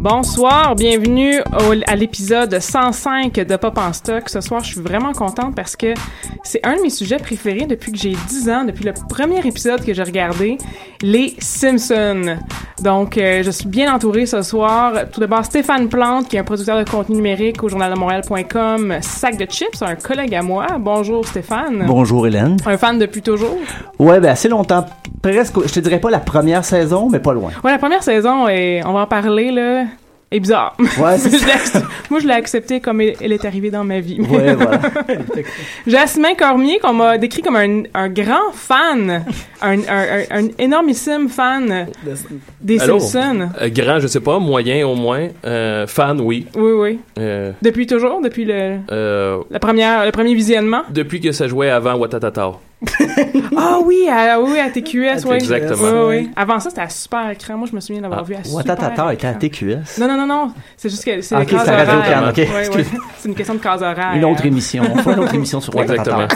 Bonsoir, bienvenue au- à l'épisode 105 de Pop en stock. Ce soir, je suis vraiment contente parce que c'est un de mes sujets préférés depuis que j'ai 10 ans, depuis le premier épisode que j'ai regardé, les Simpsons. Donc, euh, je suis bien entourée ce soir. Tout d'abord, Stéphane Plante, qui est un producteur de contenu numérique au journal de Montréal.com, Sac de chips, un collègue à moi. Bonjour Stéphane. Bonjour Hélène. Un fan depuis toujours. Ouais, ben assez longtemps. Presque, je te dirais pas la première saison, mais pas loin. Ouais, la première saison, et on va en parler, là, est bizarre. Ouais, Je Moi, je l'ai acceptée comme elle elle est arrivée dans ma vie. Ouais, voilà. Jasmin Cormier, qu'on m'a décrit comme un, un grand fan, un, un, un, un énormissime fan des Allô? Simpsons. Euh, grand, je sais pas, moyen au moins. Euh, fan, oui. Oui, oui. Euh, Depuis toujours, depuis le, euh, la première, le premier visionnement? depuis que ça jouait avant Watatata. Ah oui, à, oui, à TQS, oui. Exactement. Oui, oui. Avant ça, c'était à super écran. Moi, je me souviens d'avoir Ah, vu à super Watatata était à. TQS. Non, non, non, non. C'est juste que c'est Ah, les ok, cases c'est à Radio-Can, horaires. ok. Ouais, ouais. C'est une question de case horaire. Une autre émission. On une autre émission sur. Exactement.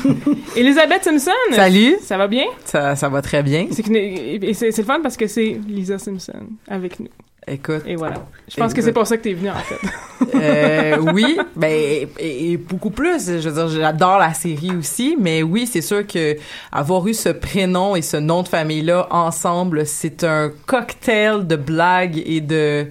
Elisabeth Simpson. Salut, Ça va bien? ça, ça va très bien. C'est le fun parce que c'est Lisa Simpson avec nous. Écoute, Et voilà. Je pense que c'est pour ça que t'es venue, en fait. euh, oui, ben et, et beaucoup plus. Je veux dire, j'adore la série aussi, mais oui, c'est sûr que avoir eu ce prénom et ce nom de famille là ensemble, c'est un cocktail de blagues et de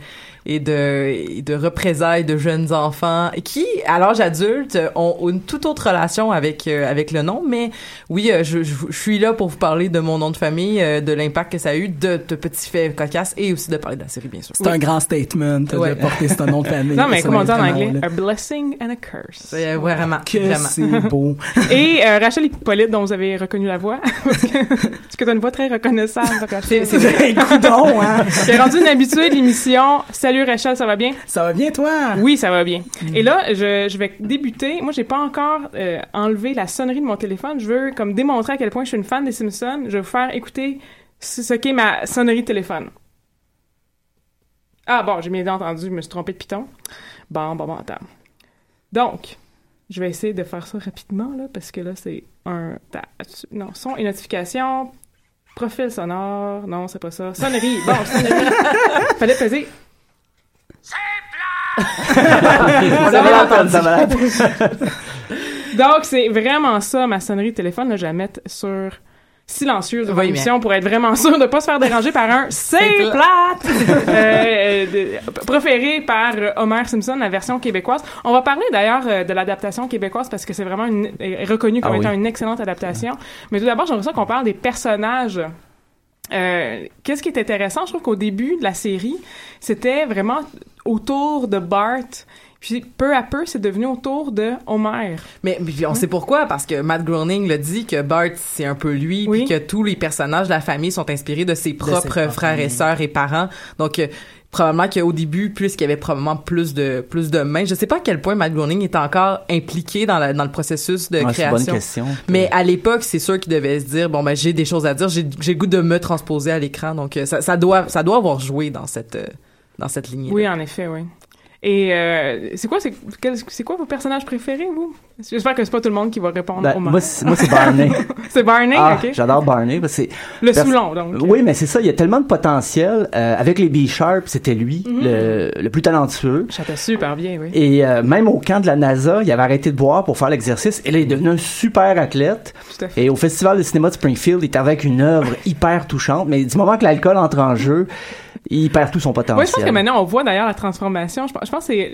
et de, et de représailles de jeunes enfants qui, à l'âge adulte, ont une toute autre relation avec euh, avec le nom. Mais oui, euh, je, je, je suis là pour vous parler de mon nom de famille, euh, de l'impact que ça a eu, de, de petits faits cocasses et aussi de parler de la série, bien sûr. C'est un grand statement Ouais. de porter ce nom de famille. non, mais comment on dit en anglais? là. A blessing and a curse. Euh, vraiment, Que vraiment. c'est beau. Et euh, Rachel Hippolyte, dont vous avez reconnu la voix. parce que parce que t'as une voix très reconnaissable, Rachel. C'est- c'est- Coudon, hein? J'ai rendu une habituée de l'émission. Salut Rachel, ça va bien? Ça va bien, toi? Oui, ça va bien. Et là, je, je vais débuter. Moi, j'ai pas encore euh, enlevé la sonnerie de mon téléphone. Je veux comme démontrer à quel point je suis une fan des Simpsons. Je vais vous faire écouter ce qu'est ma sonnerie de téléphone. Ah bon, j'ai bien entendu, je me suis trompé de piton. Bon, bon, bon, attends. Donc, je vais essayer de faire ça rapidement, là, parce que là, c'est un... Non, son et notification. Profil sonore. Non, c'est pas ça. Sonnerie. Bon, sonnerie. Fallait peser. Ça, malade. Donc, c'est vraiment ça, ma sonnerie de téléphone. Là, je la mettre sur silencieux de Oui, l'émission pour être vraiment sûr de pas se faire déranger par un « C'est plat. plate Euh, de- Proféré par Homer Simpson, la version québécoise. On va parler d'ailleurs euh, de l'adaptation québécoise parce que c'est vraiment une, comme Ah oui. étant une excellente adaptation. Mais tout d'abord, j'aimerais ça qu'on parle des personnages euh, Qu'est-ce qui est intéressant, je trouve qu'au début de la série, c'était vraiment autour de Bart Puis peu à peu, c'est devenu autour de Homer. Mais, on sait pourquoi, parce que Matt Groening l'a dit que Bart, c'est un peu lui, Oui. puis que tous les personnages de la famille sont inspirés de ses propres frères et sœurs et parents. Donc, euh, probablement qu'au début, plus qu'il y avait probablement plus de plus de mains. Je sais pas à quel point Matt Groening est encore impliqué dans, la, dans le processus de Ouais, c'est une bonne création. question. Mais à l'époque, c'est sûr qu'il devait se dire bon ben j'ai des choses à dire, j'ai j'ai le goût de me transposer à l'écran, donc euh, ça, ça doit ça doit avoir joué dans cette euh, dans cette lignée. Oui, en effet, oui. Et euh, c'est quoi, c'est c'est quoi vos personnages préférés, vous? J'espère que c'est pas tout le monde qui va répondre Ben, Homer. moi, c'est moi, c'est Barney. c'est Barney, Ah, ok. J'adore Barney. parce que Le Pers- Soulon, donc. Oui, mais c'est ça. Il y a tellement de potentiel. Euh, avec les B-Sharp, c'était lui, Mhm. le, le plus talentueux. Chantait super bien, oui. Et euh, même au camp de la NASA, il avait arrêté de boire pour faire l'exercice. Et là, il est devenu un super athlète. Tout à fait. Et au Festival de cinéma de Springfield, il est avec une œuvre hyper touchante. Mais du moment que l'alcool entre en jeu, il perd tout son potentiel. Oui, je pense que maintenant on voit d'ailleurs la transformation. Je pense, je pense que c'est.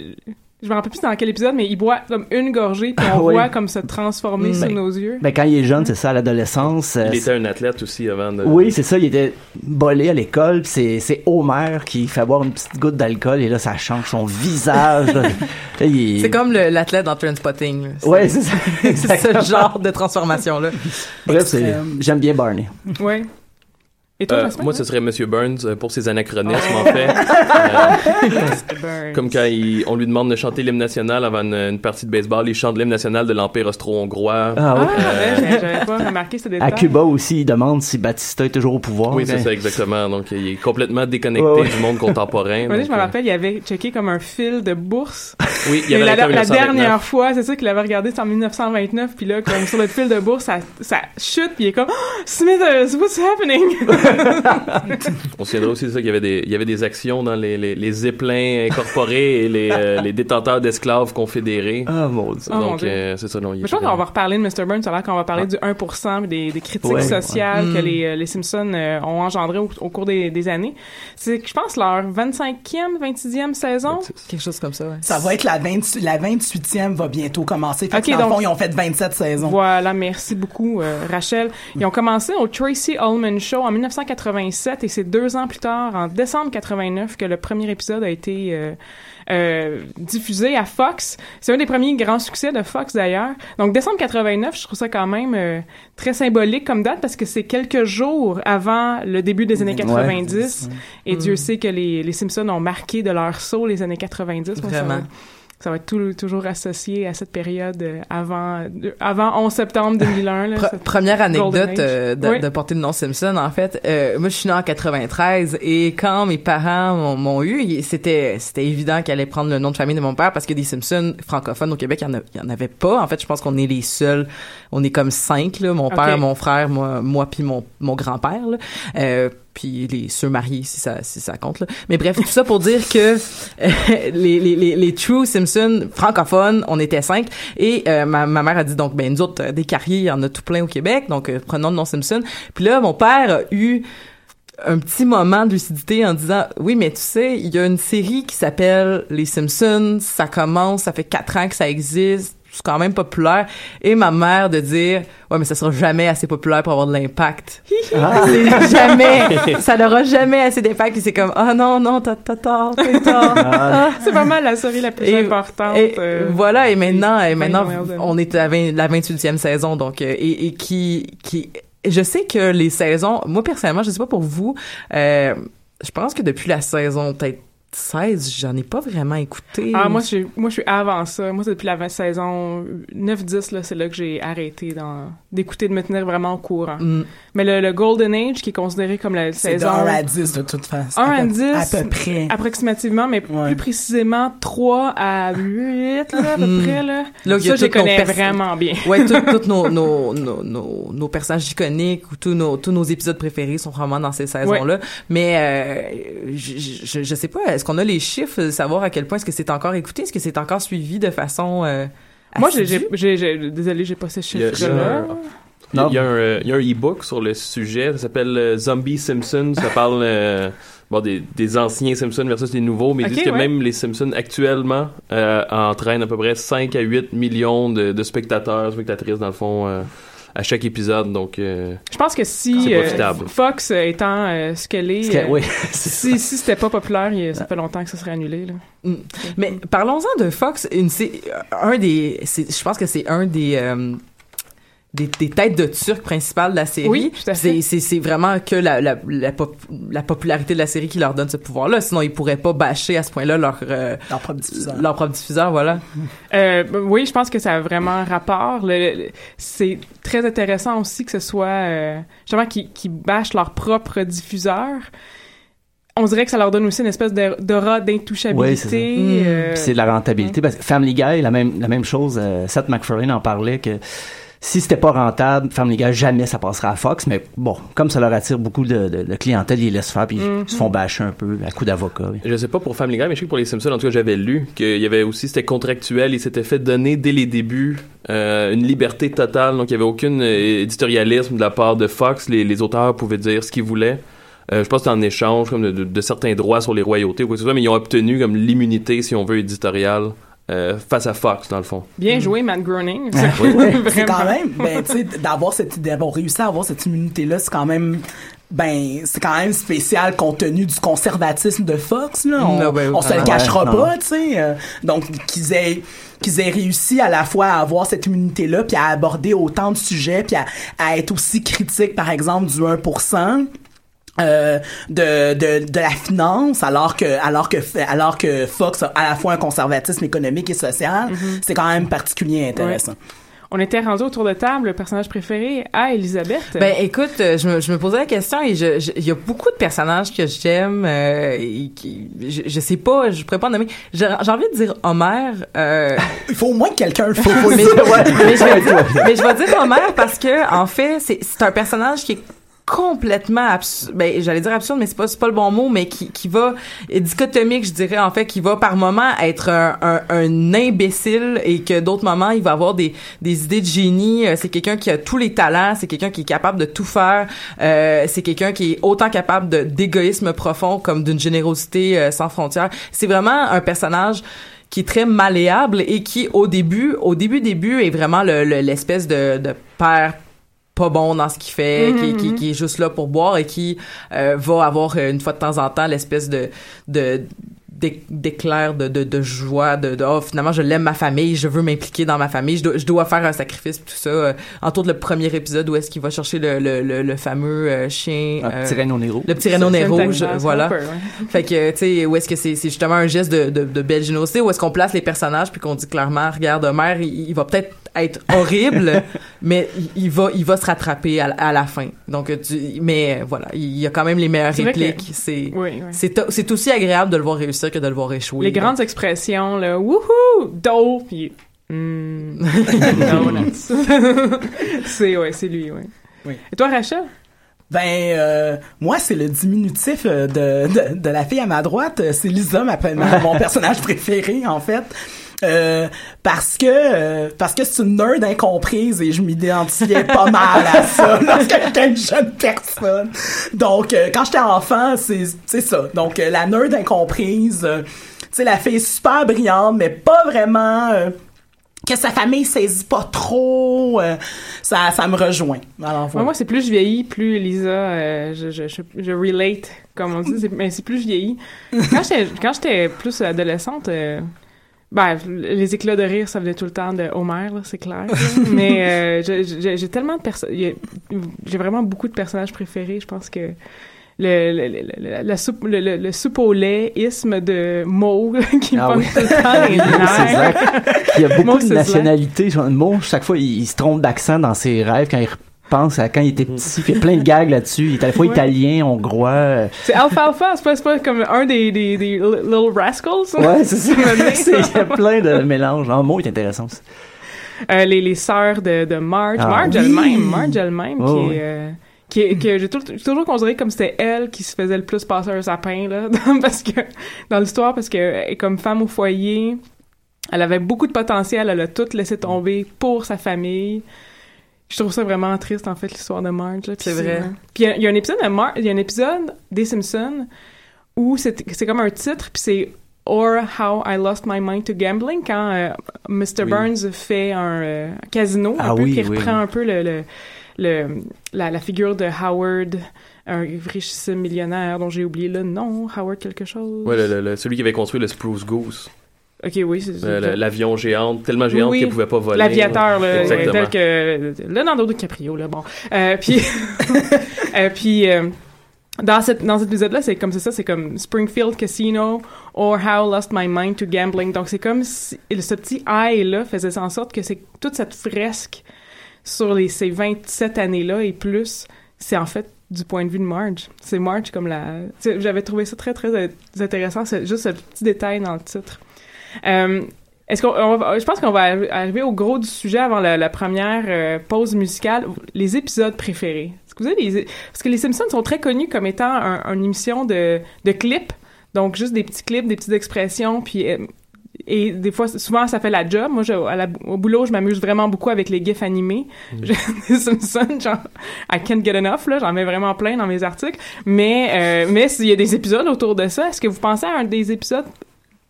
Je me rappelle plus dans quel épisode, mais il boit comme une gorgée, puis on Ah oui. voit comme se transformer Mm. sous Ben, nos yeux. Ben, quand il est jeune, c'est ça, à l'adolescence. euh, Il était un athlète aussi avant de... Oui, c'est ça, il était bolé à l'école, puis c'est, c'est Homer qui fait boire une petite goutte d'alcool, et là, ça change son visage. il C'est comme le- l'athlète dans. C'est- Ouais, c'est ça. c'est ce genre de transformation là. Bref, c'est- j'aime bien Barney. Ouais. Et toi, Euh, moi, ce serait Monsieur Burns euh, pour ses anachronismes, en fait. Euh, Burns. comme quand il- on lui demande de chanter l'hymne national avant une, une partie de baseball, il chante l'hymne national de l'Empire austro-hongrois. Ah, oui. Ah, ouais, j'avais- pas remarqué ce détail. À Cuba aussi, il demande si Batista est toujours au pouvoir. Oui, c'est ça, exactement. Donc, il est complètement déconnecté Ouais, ouais. du monde contemporain. Donc, je me rappelle, il avait checké comme un fil de bourse. Oui, il y avait la, la 1929. dernière fois, c'est ça qu'il avait regardé, c'est en 1929, puis là, comme sur le fil de bourse, ça, ça chute, puis il est comme oh, Smithers, what's happening? On se souviendra aussi de ça qu'il y avait des, il y avait des actions dans les, les, les zeppelins incorporés et les, euh, les détenteurs d'esclaves confédérés. Ah, mon Dieu. Oh, mon Donc, Dieu. euh, c'est ça. Non, il Mais je pense qu'on va reparler de Mr. Burns, ça a l'air qu'on va parler du 1% puis des, des critiques Ouais, sociales ouais. que Mm. les, euh, les Simpsons euh, ont engendrées au, au cours des, des années. C'est, je pense, leur 25e, 26e saison. Quelque chose comme ça. Ouais. Ça va être la, 20 la 28e va bientôt commencer. Fait que Ok, dans le donc- fond, ils ont fait 27 saisons. Voilà, merci beaucoup, euh, Rachel. Ils ont commencé au Tracy Ullman Show en 1987 et c'est deux ans plus tard, en décembre 89, que le premier épisode a été euh, euh, diffusé à Fox. C'est un des premiers grands succès de Fox d'ailleurs. Donc décembre 89, je trouve ça quand même euh, très symbolique comme date parce que c'est quelques jours avant le début des années Ouais. 90. Et Mm. Dieu sait que les, les Simpsons ont marqué de leur saut les années 90. Moi, ça Vraiment. Ça va être tout- toujours associé à cette période euh, avant, de- avant 11 septembre 2001. Là, Pre- première anecdote euh, de, Oui. de porter le nom Simpson, en fait. Euh, moi, je suis née en 93 et quand mes parents m'ont- eu, c'était c'était évident qu'elle allait prendre le nom de famille de mon père parce que des Simpsons francophones au Québec, il y en, a- il y en avait pas. En fait, je pense qu'on est les seuls. On est comme cinq, là. Mon père, mon frère, moi, moi puis mon, mon grand-père. Euh, puis les ceux mariés si ça si ça compte là. mais bref tout ça pour dire que euh, les, les, les, les True Simpsons francophones on était cinq. Et euh, ma, ma mère a dit donc ben nous autres euh, des carrières il y en a tout plein au Québec. Donc euh, prenons le nom Simpson. Puis là mon père a eu un petit moment de lucidité en disant oui mais tu sais il y a une série qui s'appelle les Simpsons ça commence ça fait quatre ans que ça existe c'est quand même populaire et ma mère de dire ouais mais ça sera jamais assez populaire pour avoir de l'impact Ah. c'est jamais ça n'aura jamais assez d'impact puis c'est comme ah non non t'as t'as tort t'as tort Ah. C'est pas mal la série la plus Et- importante. et euh, voilà et maintenant et maintenant on est à 20 la 28e saison donc euh, et, et qui qui je sais que les saisons moi personnellement je sais pas pour vous euh, je pense que depuis la saison peut-être 16 j'en ai pas vraiment écouté Ah, moi, je suis, moi, je suis avant ça. Moi, c'est depuis la 20 saison 9-10, là, c'est là que j'ai arrêté dans, d'écouter, de me tenir vraiment au courant. Mm. Mais le, le Golden Age, qui est considéré comme la C'est de saison 1 à 10 de toute façon. 1 À à peu- 10, À peu près. approximativement, mais Ouais. plus précisément 3 à 8, là, à peu Mm. près, là. Là, ça, je connais vraiment bien. ouais tous nos, nos, nos, nos, nos personnages iconiques ou tous nos, tous nos épisodes préférés sont vraiment dans ces saisons-là. Mais euh, je, je, je sais pas, est-ce qu'on a les chiffres, de savoir à quel point est-ce que c'est encore écouté, est-ce que c'est encore suivi de façon euh, Moi, j'ai, j'ai, désolé, j'ai pas ce Il y a- il y a un- Il y a- il y a un, euh, il y a un e-book sur le sujet, ça s'appelle euh, Zombie Simpsons, ça parle euh, bon, des, des anciens Simpsons versus les nouveaux, mais ils Ok, disent que ouais. même les Simpsons actuellement euh, entraînent à peu près 5 à 8 millions de, de spectateurs, spectatrices dans le fond, euh, à chaque épisode, donc euh, Je pense que si euh, profitable. Fox euh, étant euh, ce qu'elle est, Ce que- euh, oui, si, si c'était pas populaire, il- ça fait longtemps que ça serait annulé. Là. Mm. Mais parlons-en de Fox. Une, un des, je pense que c'est un des, euh, des, des têtes de turc principales de la série. Oui, tout à fait. C'est, vraiment que la, la, la, pop- la popularité de la série qui leur donne ce pouvoir-là. Sinon, ils pourraient pas bâcher à ce point-là leur, euh, Leur propre diffuseur. leur propre diffuseur, voilà. Euh, oui, je pense que ça a vraiment rapport. C'est très intéressant aussi que ce soit euh, justement qui qui bâchent leur propre diffuseur. On dirait que ça leur donne aussi une espèce de- d'aura Oui, c'est ça. d'intouchabilité. Euh, Puis c'est de la rentabilité. Parce que Family Guy, la même, la même chose, euh, Seth MacFarlane en parlait que si c'était pas rentable, Family Guy, jamais ça passera à Fox. Mais bon, comme ça leur attire beaucoup de, clientèle, ils laissent faire puis ils se font bâcher un peu à coup d'avocat. oui. Je sais pas pour Family Guy, mais je sais que pour les Simpsons, en tout cas, j'avais lu qu'il y avait aussi, c'était contractuel, il s'était fait donner dès les débuts euh, une liberté totale, donc il y avait aucun euh, éditorialisme de la part de Fox, les, les auteurs pouvaient dire ce qu'ils voulaient. Euh, je pense que en échange de, de- de certains droits sur les royautés ou quoi que ce soit, mais ils ont obtenu comme l'immunité, si on veut, éditoriale euh, face à Fox, dans le fond. Bien joué, Matt Groening. C'est quand même, ben, tu sais, d'avoir cette, d'avoir réussi à avoir cette immunité-là, c'est quand même, ben, c'est quand même spécial compte tenu du conservatisme de Fox, là. On, Ah ouais, on se le cachera Ouais, pas, tu sais. euh, donc, qu'ils aient, qu'ils aient réussi à la fois à avoir cette immunité-là, puis à aborder autant de sujets, puis à, à être aussi critique, par exemple, du 1%. Euh, de, de, de la finance alors que alors que alors que Fox a à la fois un conservatisme économique et social c'est quand même particulier et intéressant On était rendu autour de table, le personnage préféré à Elisabeth. Ben écoute, euh, je me, je me posais la question et je- je- il y a beaucoup de personnages que j'aime euh, et qui je, je sais pas, je pourrais pas en nommer. J'ai j'ai envie de dire Homer. Euh, il faut au moins que quelqu'un le fasse mais, mais je vais dire, mais je vais dire Homer parce que en fait, c'est c'est un personnage qui est complètement absurde ben j'allais dire absurde mais c'est pas c'est pas le bon mot mais qui qui va dichotomique je dirais en fait qui va par moment être un, un, un imbécile et que d'autres moments il va avoir des des idées de génie. Euh, c'est quelqu'un qui a tous les talents c'est quelqu'un qui est capable de tout faire. Euh, c'est quelqu'un qui est autant capable de d'égoïsme profond comme d'une générosité euh, sans frontières. C'est vraiment un personnage qui est très malléable et qui au début au début début est vraiment le- le- l'espèce de, de père pas bon dans ce qu'il fait, Mhm, qui, qui, mhm. qui est juste là pour boire et qui euh, va avoir euh, une fois de temps en temps l'espèce de de d'é- d'éclair de, de, de joie de, de oh finalement je l'aime ma famille je veux m'impliquer dans ma famille je dois, je dois faire un sacrifice tout ça euh, entre autres le premier épisode où est-ce qu'il va chercher le, le, le, le fameux euh, chien Un euh, petit Renault Nero. le petit je- exact, voilà un peu, ouais. fait que, tu sais, où est-ce que c'est c'est justement un geste de, de, de belle générosité, où est-ce qu'on place les personnages, puis qu'on dit clairement, regarde, Homer, il, il va peut-être être horrible, mais il, va il va se rattraper à, la- à la fin. Donc, euh, tu- mais euh, voilà, il y a quand même les meilleures que- répliques. C'est Oui, oui. c'est c'est aussi agréable de le voir réussir que de le voir échouer. Les grandes expressions, là, wouhou, dope, puis mm, c'est, ouais, c'est lui, ouais. Oui. Et toi, Rachel? Ben, euh, moi, c'est le diminutif euh, de, de, de la fille à ma droite. Euh, C'est Lisa, ma, ma- mon personnage préféré, en fait. Euh, parce que euh, parce que c'est une nerd incomprise et je m'identifiais pas mal à ça lorsque j'étais une jeune personne. Donc euh, quand j'étais enfant, c'est c'est ça. Donc euh, la nerd incomprise, euh, tu sais la fille super brillante mais pas vraiment euh, que sa famille saisit pas trop, euh, ça ça me rejoint. Alors Ouais, voilà. moi, c'est plus je vieillis, plus Lisa, euh, je, je, je, je relate, comme on dit, mais c'est plus je vieillis. Quand j'étais, quand j'étais plus adolescente, euh, ben, les éclats de rire, ça venait tout le temps de Homer, là, c'est clair. là. mais euh, j'ai tellement de personnes, j'ai vraiment beaucoup de personnages préférés, je pense que le, le, le, le- la soupe, le, le, le soupe au lait isme de Mo qui me Ah pogne oui. tout le temps les nerfs. Il y a beaucoup de nationalités. Genre, Mo, chaque fois, il, il se trompe d'accent dans ses rêves quand il repense à quand il était petit. Il y a plein de gags là-dessus. Il est à la fois Ouais. italien, hongrois. euh, C'est Alfalfa, c'est pas, pas comme un des, des, des Little Rascals. Ouais, c'est ça. Il y a plein de mélanges. Non, Mo est intéressant aussi. Euh, les, les sœurs de, de Marge. Ah, Marge oui. elle-même. Marge elle-même, Oh, qui oui. est... euh, qui est- que j'ai toujours considéré comme c'était elle qui se faisait le plus passer un sapin là parce que dans l'histoire parce que comme femme au foyer elle avait beaucoup de potentiel elle a tout laissé tomber pour sa famille je trouve ça vraiment triste en fait l'histoire de Marge là, puis C'est vrai. puis il y a- il y, a un épisode de Mar- il y a un épisode des Simpsons où c'est c'est comme un titre puis c'est or How I Lost My Mind to Gambling quand euh, Mr. Oui. Burns fait un euh, casino un Ah peu oui, qui oui. reprend un peu le, le, le- la, la figure de Howard un richissime millionnaire dont j'ai oublié le nom Howard quelque chose Ouais, le- le- le- celui qui avait construit le Spruce Goose. Ok oui c'est le- L'avion géant, tellement géant Oui, qu'il pouvait pas voler. L'aviateur, là, tel que Leonardo DiCaprio, là, bon. Euh, puis, euh, puis euh, dans, cette, dans cet épisode-là, c'est comme ça, c'est comme Springfield Casino or How I Lost My Mind to Gambling. Donc, c'est comme si ce petit I-là faisait en sorte que c'est toute cette fresque sur les, ces 27 années-là et plus, c'est en fait du point de vue de Marge. C'est Marge comme la... J'avais trouvé ça très, très euh, intéressant, juste ce petit détail dans le titre. Euh, est-ce qu'on, je pense qu'on va arri- arriver au gros du sujet avant la, la première euh, pause musicale. Les épisodes préférés. Est-ce que vous avez des, parce que les Simpsons sont très connus comme étant un- une émission de, de clips. Donc, juste des petits clips, des petites expressions, puis... euh, et des fois, souvent, ça fait la job. Moi, je, à la- au boulot, je m'amuse vraiment beaucoup avec les gifs animés. Les Simpsons, genre, I can't get enough, là. J'en mets vraiment plein dans mes articles. Mais, euh, mais s'il y a des épisodes autour de ça, est-ce que vous pensez à un des épisodes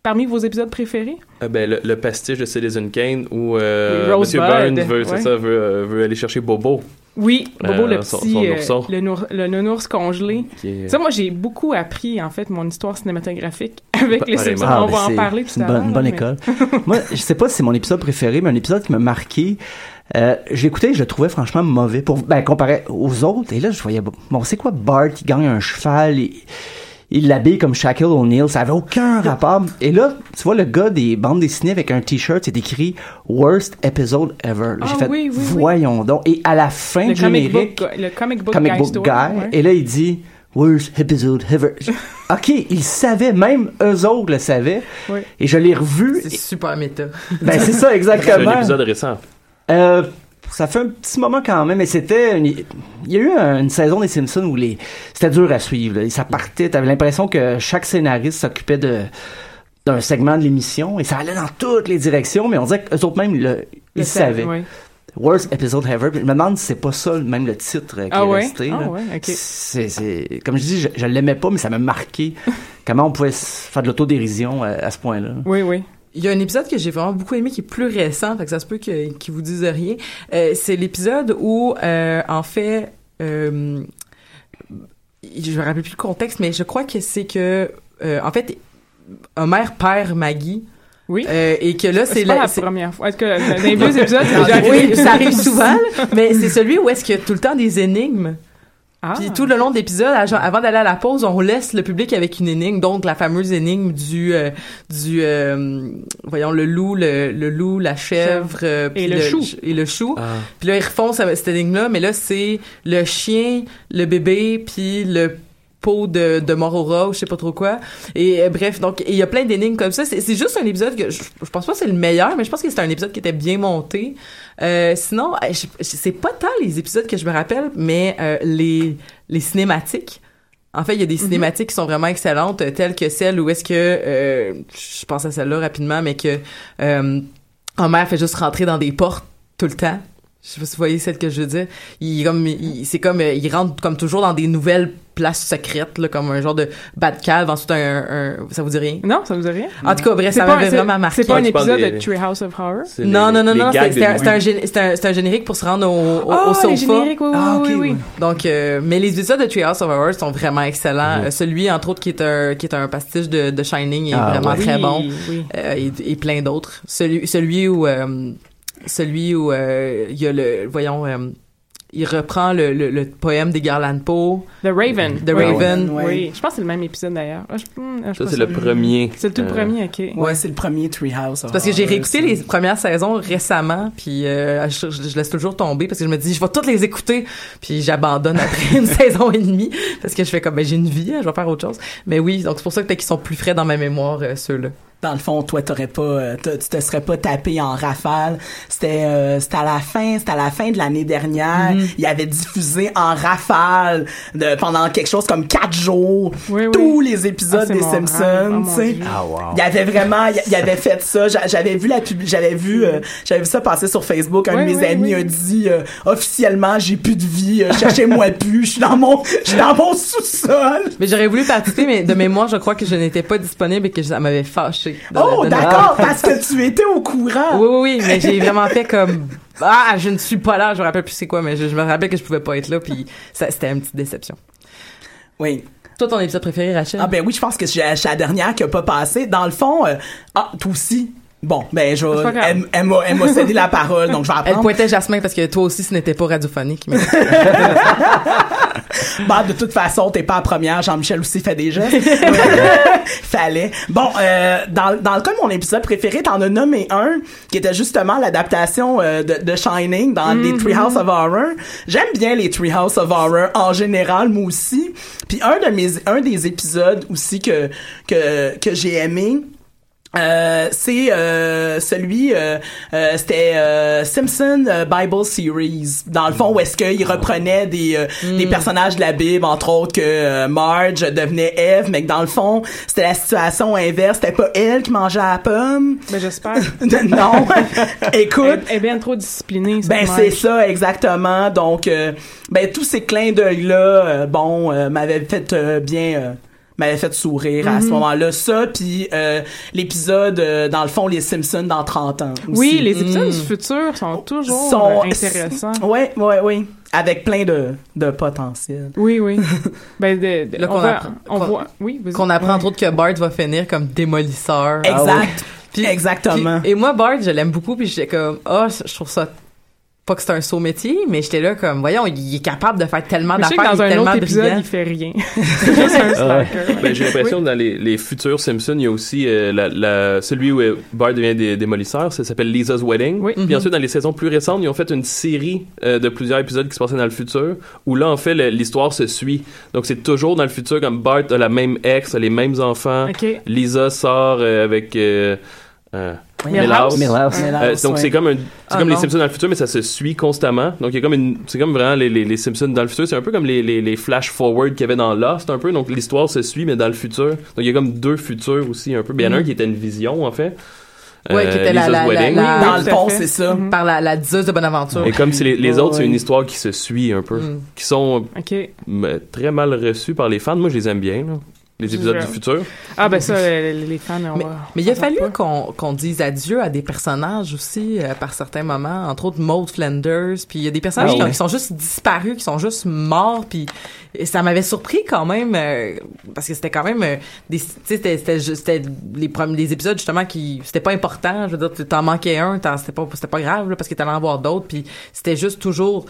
parmi vos épisodes préférés? Euh, ben, le, le pastiche de Citizen Kane où euh, Oui, Monsieur Burns veut, c'est ouais. ça, veut, euh, veut aller chercher Bobo. Oui, Bobo Euh, le son- petit, son euh, ourson. le, nour- le nounours congelé. Qui est... Ça, moi, j'ai beaucoup appris, en fait, mon histoire cinématographique avec les Apparemment. Simpsons. Ah, On ben, va en parler tout à bonne, l'heure. une bonne mais- école. Moi, je sais pas si c'est mon épisode préféré, mais un épisode qui m'a marqué. Euh, je l'écoutais et je le trouvais franchement mauvais pour ben comparé aux autres et là je voyais bon c'est quoi Bart il gagne un cheval et il l'habille comme Shaquille O'Neal ça avait aucun rapport et là tu vois le gars des bandes dessinées avec un t-shirt c'est écrit worst episode ever Ah, j'ai fait oui, oui, oui. voyons donc et à la fin Le du générique book, le comic book comic guy book guy ouais. et là il dit worst episode ever ok ils savaient même eux autres le savaient Oui. et je l'ai revu C'est super méta. ben c'est ça C'est un exactement épisode récent. euh, ça fait un petit moment quand même, mais c'était. une- Il y a eu un- une saison des Simpsons où les c'était dur à suivre. là. Ça partait. T'avais l'impression que chaque scénariste s'occupait de d'un segment de l'émission et ça allait dans toutes les directions, mais on dirait qu'eux autres même le, ils savaient. Worst episode ever. Je me demande si c'est pas ça même le titre euh, qui Ah est ouais? resté. Ah ouais. C'est, comme je dis, je, je l'aimais pas, mais ça m'a marqué. Comment on pouvait faire de l'autodérision euh, à ce point-là. Oui, oui. Il y a un épisode que j'ai vraiment beaucoup aimé qui est plus récent, fait que ça se peut qu'il vous dise rien. Euh, c'est l'épisode où, euh, en fait, euh, je me rappelle plus le contexte, mais je crois que c'est que, euh, en fait, mère perd Maggie. Oui. Euh, et que là, c'est la c'est- première fois. Est-ce que dans les deux épisodes, c'est déjà arrivé? oui, ça arrive souvent, mais c'est celui où est-ce qu'il y a tout le temps des énigmes? Ah. Puis tout le long de l'épisode, avant d'aller à la pause, on laisse le public avec une énigme, donc la fameuse énigme du euh, du euh, voyons le loup, le, le loup, la chèvre euh, puis Et le chou. et le chou. Ah. Puis là ils refont cette énigme là, mais là c'est le chien, le bébé puis le pot de, de Morora ou je sais pas trop quoi. Et euh, bref, donc il y a plein d'énigmes comme ça. C'est juste un épisode que je, je pense pas que c'est le meilleur, mais je pense que c'est un épisode qui était bien monté. Euh, sinon, je- c'est pas tant les épisodes que je me rappelle, mais euh, les les cinématiques. En fait, il y a des cinématiques qui sont vraiment excellentes, euh, telles que celle où est-ce que je pense à celle-là rapidement, mais que Homer fait juste rentrer dans des portes tout le temps. Je sais pas si vous voyez celle que je veux dire. Il comme, c'est comme, il rentre comme toujours dans des nouvelles places secrètes, là, comme un genre de Batcave. Ensuite, un, un, ça vous dit rien? Non, ça vous dit rien? En tout cas, bref, C'est ça pas, m'avait vraiment marqué. c'est pas un épisode de Treehouse of Horror? Non, les- non, non, non, c'est un, un, un, générique pour se rendre au, au, Ah, au sofa. les génériques, oui, oui, Ah, oui, oui. oui. Donc, euh, mais les épisodes de Treehouse of Horror sont vraiment excellents. Mhm. Euh, celui, entre autres, qui est un, qui est un pastiche de, de Shining est Ah, vraiment très bon. oui. Euh, et, et plein d'autres. Celui, celui où, euh, celui où euh, il y a le, voyons, euh, il reprend le, le, le poème des Garland Poe. The Raven. The Oui. Raven. Oui, je pense que c'est le même épisode d'ailleurs. Ah, je- hmm, je suis Ça, c'est le premier. C'est le tout Euh, premier, ok. Ouais, c'est le premier Treehouse. C'est Parce que j'ai réécouté les premières saisons récemment, puis euh, je, je- je laisse toujours tomber parce que je me dis je vais toutes les écouter, puis j'abandonne après une saison et demie parce que je fais comme ben j'ai une vie, hein, je vais faire autre chose. Mais oui, donc c'est pour ça que peut-être qu'ils sont plus frais dans ma mémoire euh, ceux-là. Dans le fond, toi, t'aurais pas, euh, tu te serais pas tapé en rafale. C'était, euh, c'était à la fin, c'était à la fin de l'année dernière. Mm-hmm. Il avait diffusé en rafale de, pendant quelque chose comme quatre jours Oui, oui. tous les épisodes Ah, des. Oh, Simpsons. Dieu. Ah, wow. Il avait vraiment, il il avait fait ça. J'a- J'avais vu la pub, j'avais vu, euh, j'avais vu ça passer sur Facebook. Un Oui, de mes oui, amis oui. a dit euh, officiellement, j'ai plus de vie, euh, cherchez-moi plus. Je suis dans mon, je suis dans mon sous-sol. Mais j'aurais voulu participer, mais de mémoire, je crois que je n'étais pas disponible et que ça m'avait fâché. De- Oh, d'accord, parce que tu étais au courant. Oui, oui, oui, mais j'ai vraiment fait comme ah, je ne suis pas là. Je me rappelle plus c'est quoi, mais je, je me rappelle que je pouvais pas être là, puis ça, c'était une petite déception. Oui. Toi, ton épisode préféré, Rachel? Ah ben oui, je pense que suis la dernière qui a pas passé. Dans le fond, euh, ah, toi aussi. Bon, ben je vais- elle, elle m'a elle m'a cédé la parole, donc je vais Elle apprendre. pointait Jasmin parce que toi aussi, ce n'était pas radiophonique. Mais... Bah, de toute façon, t'es pas la première. Jean-Michel aussi fait des gestes. Fallait. Bon, euh, dans, dans le cas de mon épisode préféré, t'en as nommé un qui était justement l'adaptation euh, de, de Shining dans les Treehouse of Horror. J'aime bien les Treehouse of Horror en général, moi aussi. Puis un de mes un des épisodes aussi que que que j'ai aimé. Euh, c'est euh, celui euh, euh, c'était euh, Simpson Bible Series. Dans le fond où est-ce qu'il reprenait des euh, des personnages de la Bible entre autres que Marge devenait Eve mais que dans le fond c'était la situation inverse. C'était pas elle qui mangeait la pomme. Ben, j'espère. non. Écoute. Elle est bien trop disciplinée. ben c'est ça exactement. Donc euh, ben tous ces clins d'œil là bon euh, m'avaient fait bien euh, m'avait fait sourire à ce moment-là ça puis euh, l'épisode euh, dans le fond les Simpsons dans 30 ans aussi. Oui, les épisodes Mm. du futur sont toujours Sont- euh, intéressants. ouais ouais ouais avec plein de de potentiel Oui, oui. ben, de, de- Là, on, qu'on voit, apprend- on qu'on- voit. Oui, vas-y. Qu'on apprend entre autres que Bart va finir comme démolisseur. exact Puis- exactement et moi, Bart, je l'aime beaucoup, puis j'étais comme, ah, je trouve ça pas que c'est un saut métier, mais j'étais là comme, voyons, il est capable de faire tellement d'affaires, il dans est un tellement autre épisode, brillant. il fait rien. c'est juste un slacker. Ben, j'ai l'impression que dans les, les futurs Simpsons, il y a aussi euh, la, la- celui où euh, Bart devient dé- démolisseur, ça s'appelle Lisa's Wedding. Oui. Puis ensuite, dans les saisons plus récentes, ils ont fait une série euh, de plusieurs épisodes qui se passaient dans le futur, où là, en fait, l'histoire se suit. Donc, c'est toujours dans le futur, comme Bart a la même ex, a les mêmes enfants. Lisa sort euh, avec... Euh, euh, Milhouse. Milhouse. euh, donc ouais. c'est comme un, c'est Ah, comme les. Simpsons dans le futur, mais ça se suit constamment. Donc il y a comme une, c'est comme vraiment les, les, les Simpsons dans le futur. C'est un peu comme les, les, les flash forward qu'il y avait dans Lost un peu. Donc l'histoire se suit, mais dans le futur. Donc il y a comme deux futurs aussi un peu. Puis il y en a un qui était une vision en fait. Mm. Ouais, qui était la- Lisa's la- la- Wedding. la- dans Oui, le fond c'est ça Mhm. Par la, la diseuse de Bonaventure. Et comme c'est les, autres, c'est une histoire qui se suit un peu, Mm. qui sont euh, très mal reçus par les fans. Moi, je les aime bien. là. Les épisodes du futur. Ah, ben ça, les, fans, on Mais, va... mais il a fallu qu'on qu'on dise adieu à des personnages aussi euh, par certains moments, entre autres Maud Flanders, puis il y a des personnages Ah qui, sont juste disparus, qui sont juste morts, puis et ça m'avait surpris quand même euh, parce que c'était quand même euh, des, tu sais, c'était c'était juste- c'était les premiers les épisodes justement qui c'était pas important, je veux dire t'en manquais un, t'en- c'était pas c'était pas grave là, parce que t'allais en voir d'autres, puis c'était juste toujours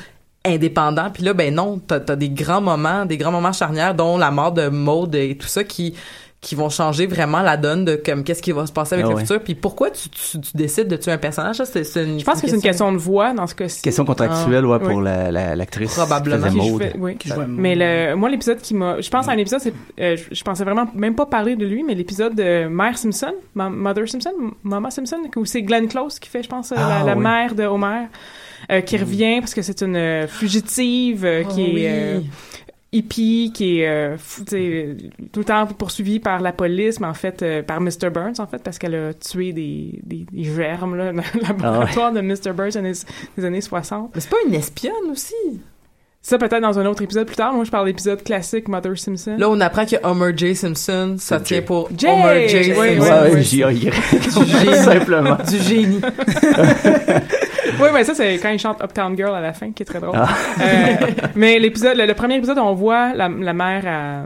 indépendant puis là ben non t'as as des grands moments des grands moments charnières dont la mort de Maud et tout ça qui qui vont changer vraiment la donne de comme qu'est-ce qui va se passer avec Ah le ouais. futur puis pourquoi tu, tu, tu décides de tuer un personnage? C'est Je pense que c'est une question de voix dans ce cas-ci. Question contractuelle, ouais, pour oui. la, la, l'actrice. Probablement. qui oui. Jouait Mais le, moi, l'épisode qui m'a. Je pense à un épisode, c'est, euh, je, je pensais vraiment même pas parler de lui, mais l'épisode de Mère Simpson, Ma- Mother Simpson, Mama Simpson, où c'est Glenn Close qui fait, je pense, euh, Ah, la, la oui. mère de Homer, qui revient parce que c'est une euh, fugitive euh, qui Oh, oui. est. euh, hippie qui est euh, fou- tout le temps poursuivie par la police mais en fait euh, par Mr. Burns en fait parce qu'elle a tué des, des, des germes là, dans le laboratoire de Mr. Burns dans les, des années 60 mais c'est pas une espionne aussi? Ça peut-être dans un autre épisode plus tard moi je parle d'épisode classique Mother Simpson là on apprend que Homer J Simpson ça tient pour Jay! Homer J Oui, Simpson oui, oui. ouais, J.A.Y. génie. Simplement. du génie Oui, mais ça, c'est quand il chante Uptown Girl à la fin, qui est très drôle. Ah. Euh, mais l'épisode, le, le premier épisode, on voit la, la mère à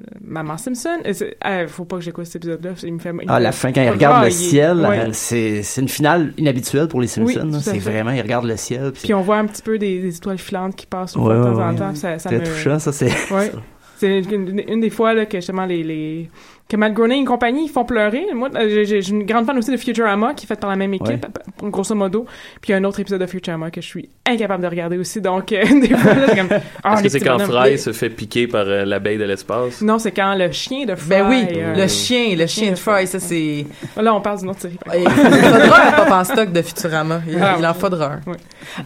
euh, Maman Simpson. Euh, faut pas que j'écoute cet épisode-là. Il me fait. il Ah, la fin, quand il regarde Ah, le il ciel, ouais. euh, c'est, une finale inhabituelle pour les Simpsons. Oui, c'est vraiment, il regarde le ciel. Puis Puis on voit un petit peu des, des étoiles filantes qui passent Ouais, de temps ouais, en temps. Ça, ça c'est me... touchant, ça, c'est. C'était une, une des fois là, que justement les, les que Matt Groening et compagnie ils font pleurer. Moi, euh, j'ai- une grande fan aussi de Futurama qui est faite par la même équipe, Ouais. grosso modo. Puis il y a un autre épisode de Futurama que je suis incapable de regarder aussi. Donc euh, des fois, là, c'est comme ah, Est-ce que c'est quand. Fry se fait piquer par euh, l'abeille de l'espace? Non, c'est quand le chien de Fry. Ben oui, euh, le chien, le chien de Fry, ça c'est. Là, on parle d'une autre série. Il faudra un pop en stock de Futurama. Il, Ah, il en faudra un.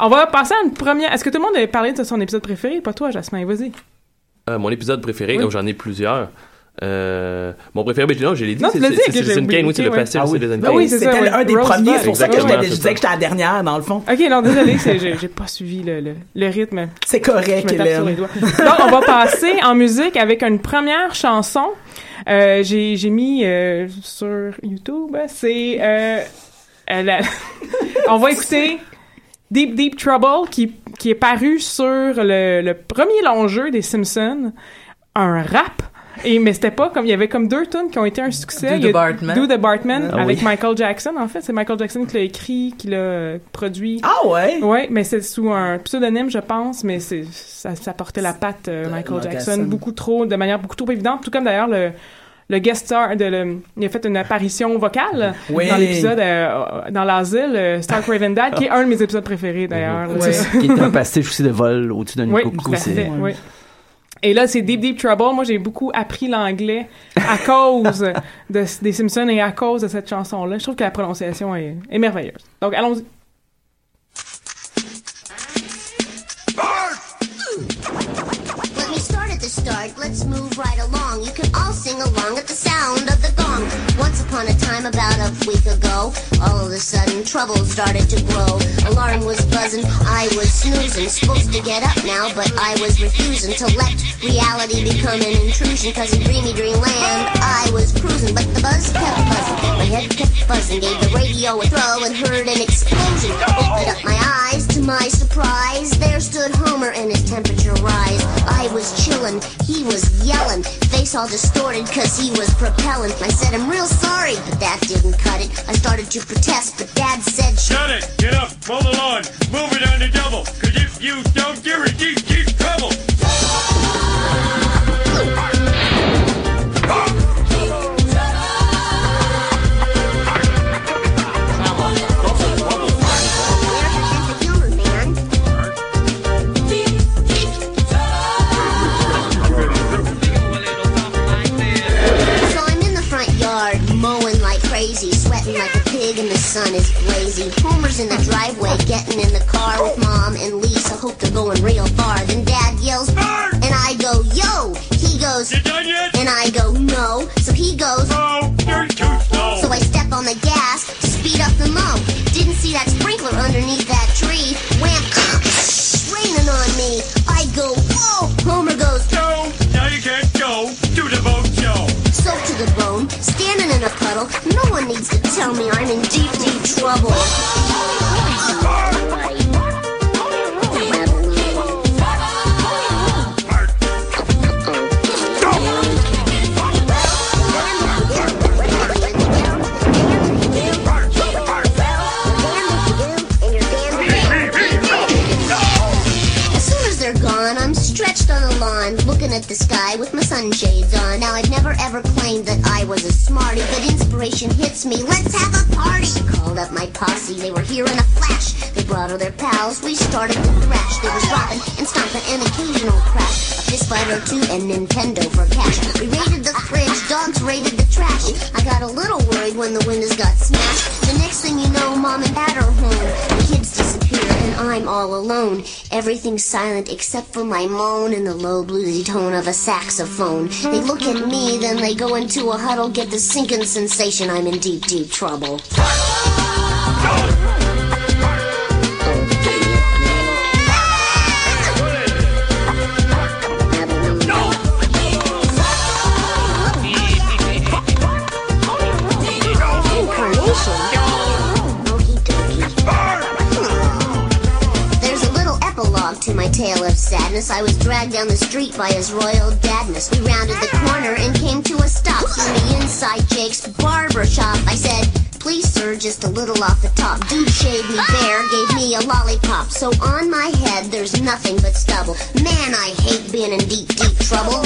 On va passer à une première. Est-ce que tout le monde a parlé de son épisode préféré? Pas toi, Jasmin. Vas-y. Euh, mon épisode préféré, Oui. donc j'en ai plusieurs. Euh, mon préféré, ben, non, je l'ai dit, Non, c'est tu l'as dit, c'est- que c'est j'ai Citizen Kane, oui, c'est le Ah oui. Citizen Kane. oui, c'est c'était ça, le- un des premiers, c'est pour ça que je, Exactement, t'avais- je c'est disais que j'étais la dernière, dans le fond. Ok, non, désolé, c'est- j'ai pas suivi le, le, le rythme. C'est correct, Hélène. Donc, on va passer en musique avec une première chanson. Euh, j'ai j'ai mis euh, sur YouTube. C'est euh, euh, on va écouter Deep Deep Trouble qui qui est paru sur le, le premier long jeu des Simpsons, un rap. Et mais c'était pas comme il y avait comme deux tunes qui ont été un succès. Do the Bartman. Do the Bartman Ah avec oui. Michael Jackson en fait, c'est Michael Jackson qui l'a écrit, qui l'a produit. Ah ouais? Ouais, mais c'est sous un pseudonyme, je pense, mais c'est ça, ça portait la patte euh, De Michael Michael Jackson Jackson. beaucoup trop, de manière beaucoup trop évidente, tout comme d'ailleurs le le guest star de le, il a fait une apparition vocale Oui. dans l'épisode euh, dans l'asile euh, Stark Raven Dad qui est un de mes épisodes préférés d'ailleurs. tu sais. qui est un pastiche aussi de vol au-dessus d'un Oui, coucou. oui. Et là, c'est Deep Deep Trouble. Moi, j'ai beaucoup appris l'anglais à cause de, des Simpsons et à cause de cette chanson-là. Je trouve que la prononciation est, est merveilleuse. Donc, allons-y. Let me start at the start, let's move right along. You can all sing along at the sound of the gong. Once upon a time, about a week ago, all of a sudden trouble started to grow. Alarm was buzzing, I was snoozing. Supposed to get up now, but I was refusing to let reality become an intrusion. Cause in dreamy dreamland, I was cruising, but the buzz kept buzzing. My head kept buzzing, gave the radio a throw and heard an explosion. Opened up my eyes, to my surprise, there stood Homer and his temperature rise. I was chillin', he was yelling, face all distorted cause he was propelling. I said, I'm real sorry, but that didn't cut it. I started to protest, but Dad said, Shut it! Get up! Mow the lawn! Nintendo for cash. We raided the fridge, dogs raided the trash. I got a little worried when the windows got smashed. The next thing you know, mom and dad are home. The kids disappear, and I'm all alone. Everything's silent except for my moan and the low bluesy tone of a saxophone. They look at me, then they go into a huddle, get the sinking sensation I'm in deep, deep trouble. Tale of sadness. I was dragged down the street by his royal dadness. We rounded the corner and came to a stop. Through the inside Jake's barber shop. I said, Please, sir, just just a little off the top. Dude shaved me bare, gave me a lollipop. So on my head, there's nothing but stubble. Man, I hate being in deep, deep trouble.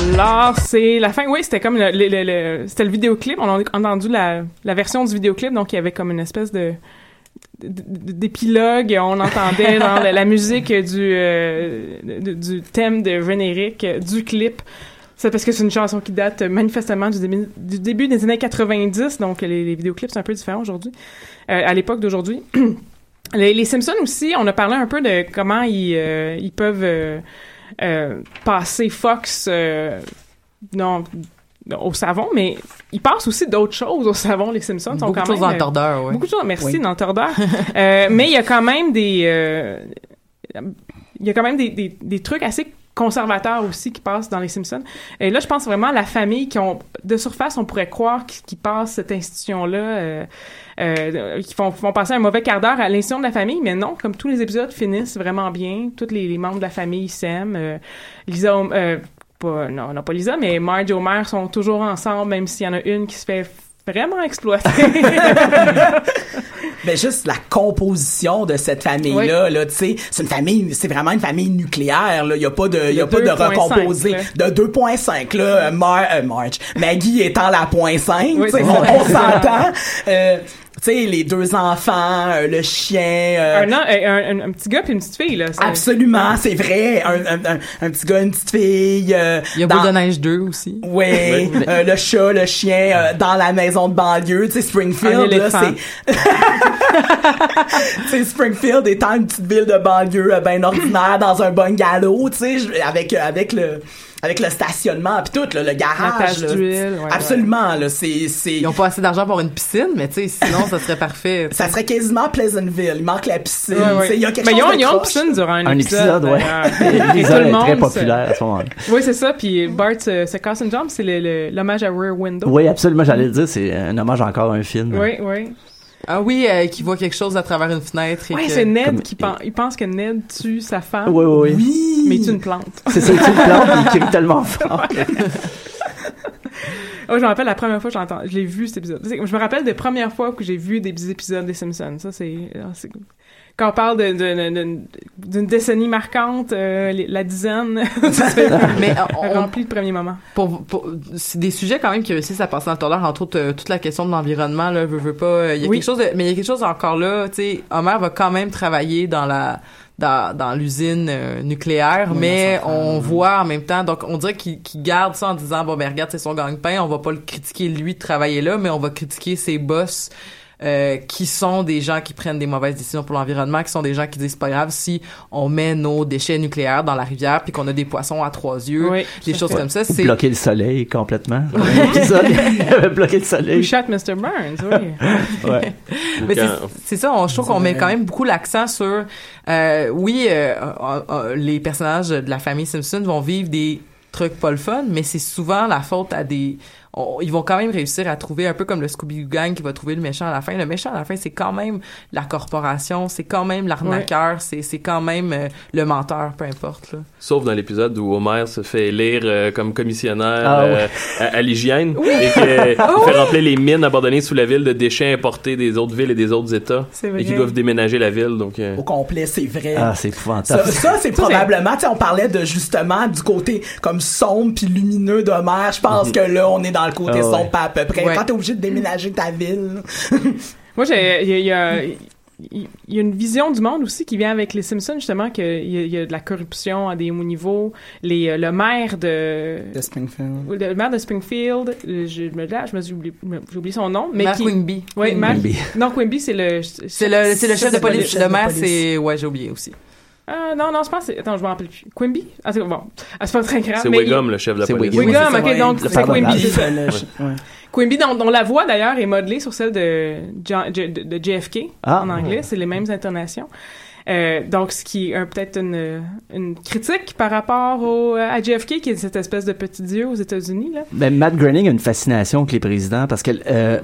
Alors, c'est la fin. Oui, c'était comme le, le- le- le- c'était. On a entendu la, version du vidéoclip, donc il y avait comme une espèce de d'épilogue. On entendait la, musique du euh, thème de générique euh, du clip. C'est parce que c'est une chanson qui date manifestement du début, des années 90, donc les, les vidéoclips sont un peu différents aujourd'hui, euh, à l'époque d'aujourd'hui. Les, les Simpsons aussi, on a parlé un peu de comment ils, euh, peuvent euh, euh, passer Fox euh, non, au savon, mais ils passent aussi d'autres choses au savon, les Simpsons. sont Beaucoup quand de choses même, dans le tordeur, ouais. Beaucoup de choses, merci, Oui. dans le tordeur. Euh, mais il y a quand même des... euh, il y a quand même des, des, des trucs assez conservateurs aussi qui passent dans les Simpsons. Et là, je pense vraiment à la famille qui ont... De surface, on pourrait croire qu'ils passent cette institution-là, euh, euh, qui font, font passer un mauvais quart d'heure à l'institution de la famille, mais non, comme tous les épisodes finissent vraiment bien, tous les, les membres de la famille s'aiment. euh, Lisa... euh, pas, non, non, pas Lisa, mais Marge et Homer sont toujours ensemble, même s'il y en a une qui se fait vraiment exploiter. Ben juste la composition de cette famille-là, là, tu sais, c'est une famille, c'est vraiment une famille nucléaire, là. Il y a pas de, y a pas de 2.5, recomposé. là. De 2.5, là. Mar euh, Marge. Maggie étant la point 5, Oui, tu sais, c'est on, s'entend. Euh, sais, les deux enfants, euh, le chien. euh, un, an- euh, un, un- un petit gars puis une petite fille, là. c'est- Absolument, c'est vrai. Un, un, un, un petit gars, une petite fille. euh, Il y a dans- Boule de neige 2 aussi. Oui, euh, le chat, le chien euh, dans la maison de banlieue, tu sais Un Springfield là, c'est tu sais Springfield étant une petite ville de banlieue euh, ben ordinaire dans un bungalow, tu sais avec euh, avec le avec le stationnement puis tout là, le garage là. d'huile, ouais, Absolument là, c'est c'est Ils ont pas assez d'argent pour une piscine, mais tu sais, sinon, ça serait parfait. ça serait quasiment Pleasantville, il manque la piscine, Ouais, ouais. il y a quelque Mais ils chose ils ont une piscine durant un, Un épisode, ouais. tout le est très populaire à ce moment-là. Oui, c'est ça. Puis Bart se, se casse une jambe, c'est l'hommage à Rear Window. Oui, absolument, j'allais le dire, c'est un hommage encore à un film. Oui, oui. Ah oui, euh, qui voit quelque chose à travers une fenêtre. et Ouais, que- c'est Ned Comme- qui pense, il pense que Ned tue sa femme. Oui, oui, oui. Oui. Mais il tue une plante. C'est ça, tu le plante, il crie tellement fort. Oh, je me rappelle la première fois que j'entends, je l'ai vu cet épisode. C'est- Je me rappelle des premières fois que j'ai vu des épisodes des Simpsons. Ça, c'est, ah, c'est- quand on parle de- de- de- de- d'une décennie marquante, euh, la dizaine, c'est Mais on- rempli de premiers moments. pour, pour- c'est des sujets quand même qui réussissent à passer dans le tordeur, entre autres euh, toute la question de l'environnement là, veut, veut pas. euh, Il y a Oui. quelque chose, de- mais il y a quelque chose encore là. Tu sais, Homer va quand même travailler dans la dans, dans l'usine euh, nucléaire, Oui, mais on voit en même temps, donc on dirait qu'il qu'il garde ça en disant bon ben regarde c'est son gagne-pain, on va pas le critiquer lui de travailler là, mais on va critiquer ses boss. Euh, qui sont des gens qui prennent des mauvaises décisions pour l'environnement, qui sont des gens qui disent c'est pas grave si on met nos déchets nucléaires dans la rivière puis qu'on a des poissons à trois yeux, Oui, des choses fait. comme ça. C'est Bloquer le soleil complètement. Bloqué le soleil. shot Mr. Burns, oui. Ouais. Mais c'est- ça, on, je trouve qu'on met quand même beaucoup l'accent sur, euh, oui, euh, euh, euh, les personnages de la famille Simpson vont vivre des trucs pas le fun, mais c'est souvent la faute à des... on- ils vont quand même réussir à trouver, un peu comme le Scooby-Doo Gang qui va trouver le méchant à la fin. Le méchant à la fin, c'est quand même la corporation, c'est quand même l'arnaqueur, c'est c'est quand même euh, le menteur, peu importe. Là. Sauf dans l'épisode où Homer se fait élire euh, comme commissionnaire Ah euh, à, à l'hygiène et qu'il fait remplir les mines abandonnées sous la ville de déchets importés des autres villes et des autres États C'est vrai. et qui doivent déménager la ville. Donc, euh, au complet, c'est vrai. Ah, c'est épouvantable. ça c'est probablement, tu sais, on parlait de justement du côté comme sombre puis lumineux d'Homer. Je pense que là, on est dans le côté Ah ouais. sombre pas à peu près. Ouais. Quand t'es obligé de déménager ta ville. Moi, j'ai, il y a, il y a- il y a une vision du monde aussi qui vient avec les Simpsons, justement, qu'il y, y a de la corruption à des hauts niveaux. Les, euh, le maire de... De Springfield. Le maire de Springfield, je me, là, je me suis oublié, j'ai oublié son nom, mais qui... Quimby. Oui, Quimby. Non, Quimby, c'est le... C'est le, c'est le chef de police. Le maire, c'est... Ouais, j'ai oublié aussi. Ah, non, non, je pense que c'est... Attends, je me rappelle plus. Quimby? Ah, c'est bon. Ah, c'est pas très grave. c'est mais Wiggum, le chef de la C'est police. Wiggum. Wiggum, ok, donc c'est Quimby. Le- ouais. Quimby, dont, dont la voix d'ailleurs est modelée sur celle de, John- de, de JFK Ah. en anglais, c'est les mêmes intonations. Euh, donc, ce qui est un- peut-être une, une critique par rapport au, euh, à JFK, qui est cette espèce de petit dieu aux États-Unis. Là. Ben, Matt Groening a une fascination avec les présidents parce que euh,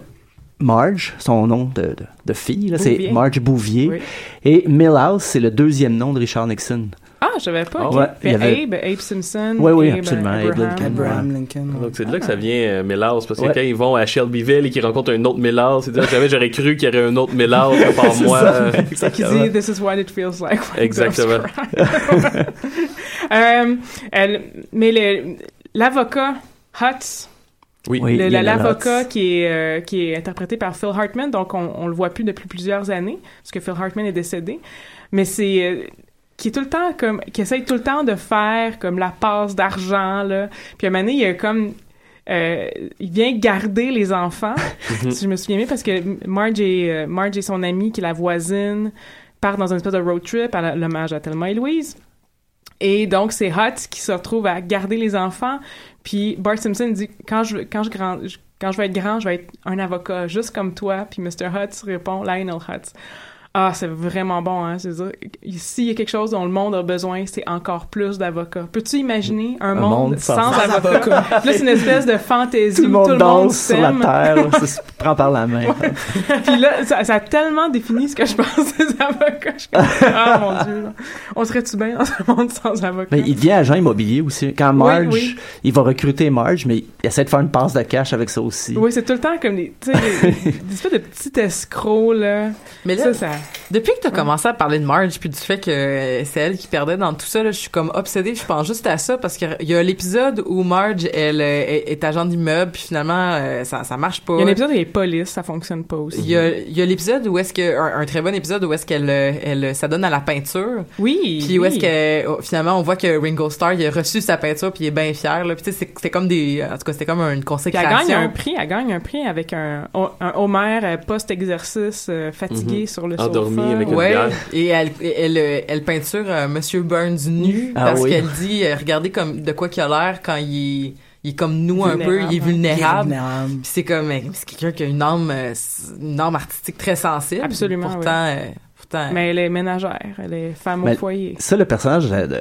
Marge, son nom de, de, de fille, là, c'est. Marge Bouvier. Oui. Et Milhouse, c'est le deuxième nom de Richard Nixon. Ah, je savais pas. Ah ouais, il y avait- Abe, Abe Simpson. Oui, oui, Abe, absolument, Abe Abraham. Lincoln. Abraham Lincoln. Donc c'est de là que ça vient euh, Milhouse parce que Ouais. quand ils vont à Shelbyville et qu'ils rencontrent un autre Milhouse, ils disent jamais j'aurais cru qu'il y aurait un autre Milhouse à part C'est moi. ça. Euh, Qui dit This is what it feels like. when Exactement. elle- mais l'avocat Hutz, Oui. Oui, l'avocat qui est euh, qui est interprété par Phil Hartman, donc on, on le voit plus depuis plusieurs années parce que Phil Hartman est décédé, mais c'est euh, qui est tout le temps comme qui essaye tout le temps de faire comme la passe d'argent là. Puis à un moment donné, il y a comme euh, il vient garder les enfants. si je me souviens bien, parce que Marge et, Marge et son amie, qui est la voisine, partent dans une espèce de road trip à la- l'hommage à Thelma et Louise. Et donc, c'est Hutz qui se retrouve à garder les enfants. Puis Bart Simpson dit quand je, quand je, grand, quand je vais être grand, je vais être un avocat, juste comme toi. Puis Mr. Hutz répond Lionel Hutz. Ah, c'est vraiment bon, hein. C'est-à-dire, s'il y a quelque chose dont le monde a besoin, c'est encore plus d'avocats. Peux-tu imaginer un, Un monde, monde sans- sans, avocats? là, c'est une espèce de fantaisie. Tout le monde danse sur la s'aime. terre, ça se prend par la main. Puis là, ça, ça a tellement défini ce que je pense des avocats. Je suis comme, ah mon Dieu, là. on serait-tu bien dans un monde sans avocats? Mais il devient agent immobilier aussi. Quand Marge, oui. il va recruter Marge, mais il essaie de faire une passe de cash avec ça aussi. Oui, c'est tout le temps comme des, tu sais, des, des espèces de petits escrocs, là. Mais là, ça, ça... Depuis que tu as commencé à parler de Marge puis du fait que euh, c'est elle qui perdait dans tout ça, là, je suis comme obsédée. Je pense juste à ça parce qu'il y a l'épisode où Marge elle, euh, est, est agent d'immeuble puis finalement euh, ça ça marche pas. Il y a un épisode où il y a police, ça fonctionne pas aussi. Il y a, il y a l'épisode où est-ce que un, un très bon épisode où est-ce qu'elle elle s'adonne à la peinture. Oui. Puis où oui. est-ce que oh, finalement on voit que Ringo Starr il a reçu sa peinture puis il est bien fier là. Puis tu sais c'est- c'était comme des en tout cas c'était comme une Puis elle consécration. gagne un prix, elle gagne un prix avec un, un Homer post-exercice euh, fatigué Mhm. sur le Endormi sofa. avec une Ouais, bière. et elle, elle, elle, peinture euh, Monsieur Burns nu Ah parce oui. qu'elle dit euh, regardez comme de quoi qu'il a l'air quand il est, il est comme nous un peu, il est vulnérable. c'est comme c'est quelqu'un qui a une âme euh, une âme artistique très sensible. Absolument, Pourtant euh, pourtant Mais elle est ménagère, elle est femme Mais- au foyer. Ça, le personnage, de, de-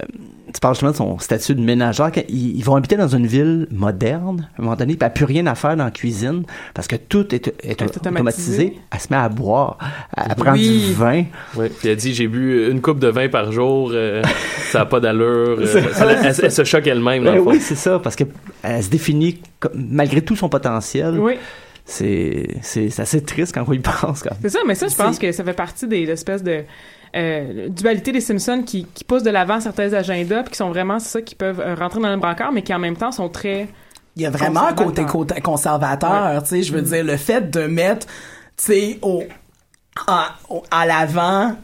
tu parles justement de son statut de ménagère. quand ils, ils vont habiter dans une ville moderne, à un moment donné, puis elle n'a plus rien à faire dans la cuisine parce que tout est, est automatisé. automatisé. Elle se met à boire, elle prend Oui. du vin. Ouais. Puis elle dit j'ai bu une coupe de vin par jour, euh, ça a pas d'allure. euh, elle, elle- elle se choque elle-même. Ben oui, c'est ça, parce que elle se définit comme- malgré tout son potentiel. Oui. C'est c'est c'est assez triste quand on y pense. C'est ça, mais ça, je pense que ça fait partie des espèces de euh, dualité des Simpsons qui, qui poussent de l'avant certains agendas, puis qui sont vraiment c'est ça, qui peuvent euh, rentrer dans le brancard, mais qui en même temps sont très Il y a vraiment un côté Conservateur. côté conservateur, tu sais, je veux Mm. dire, le fait de mettre, tu sais, au, à, au- à l'avant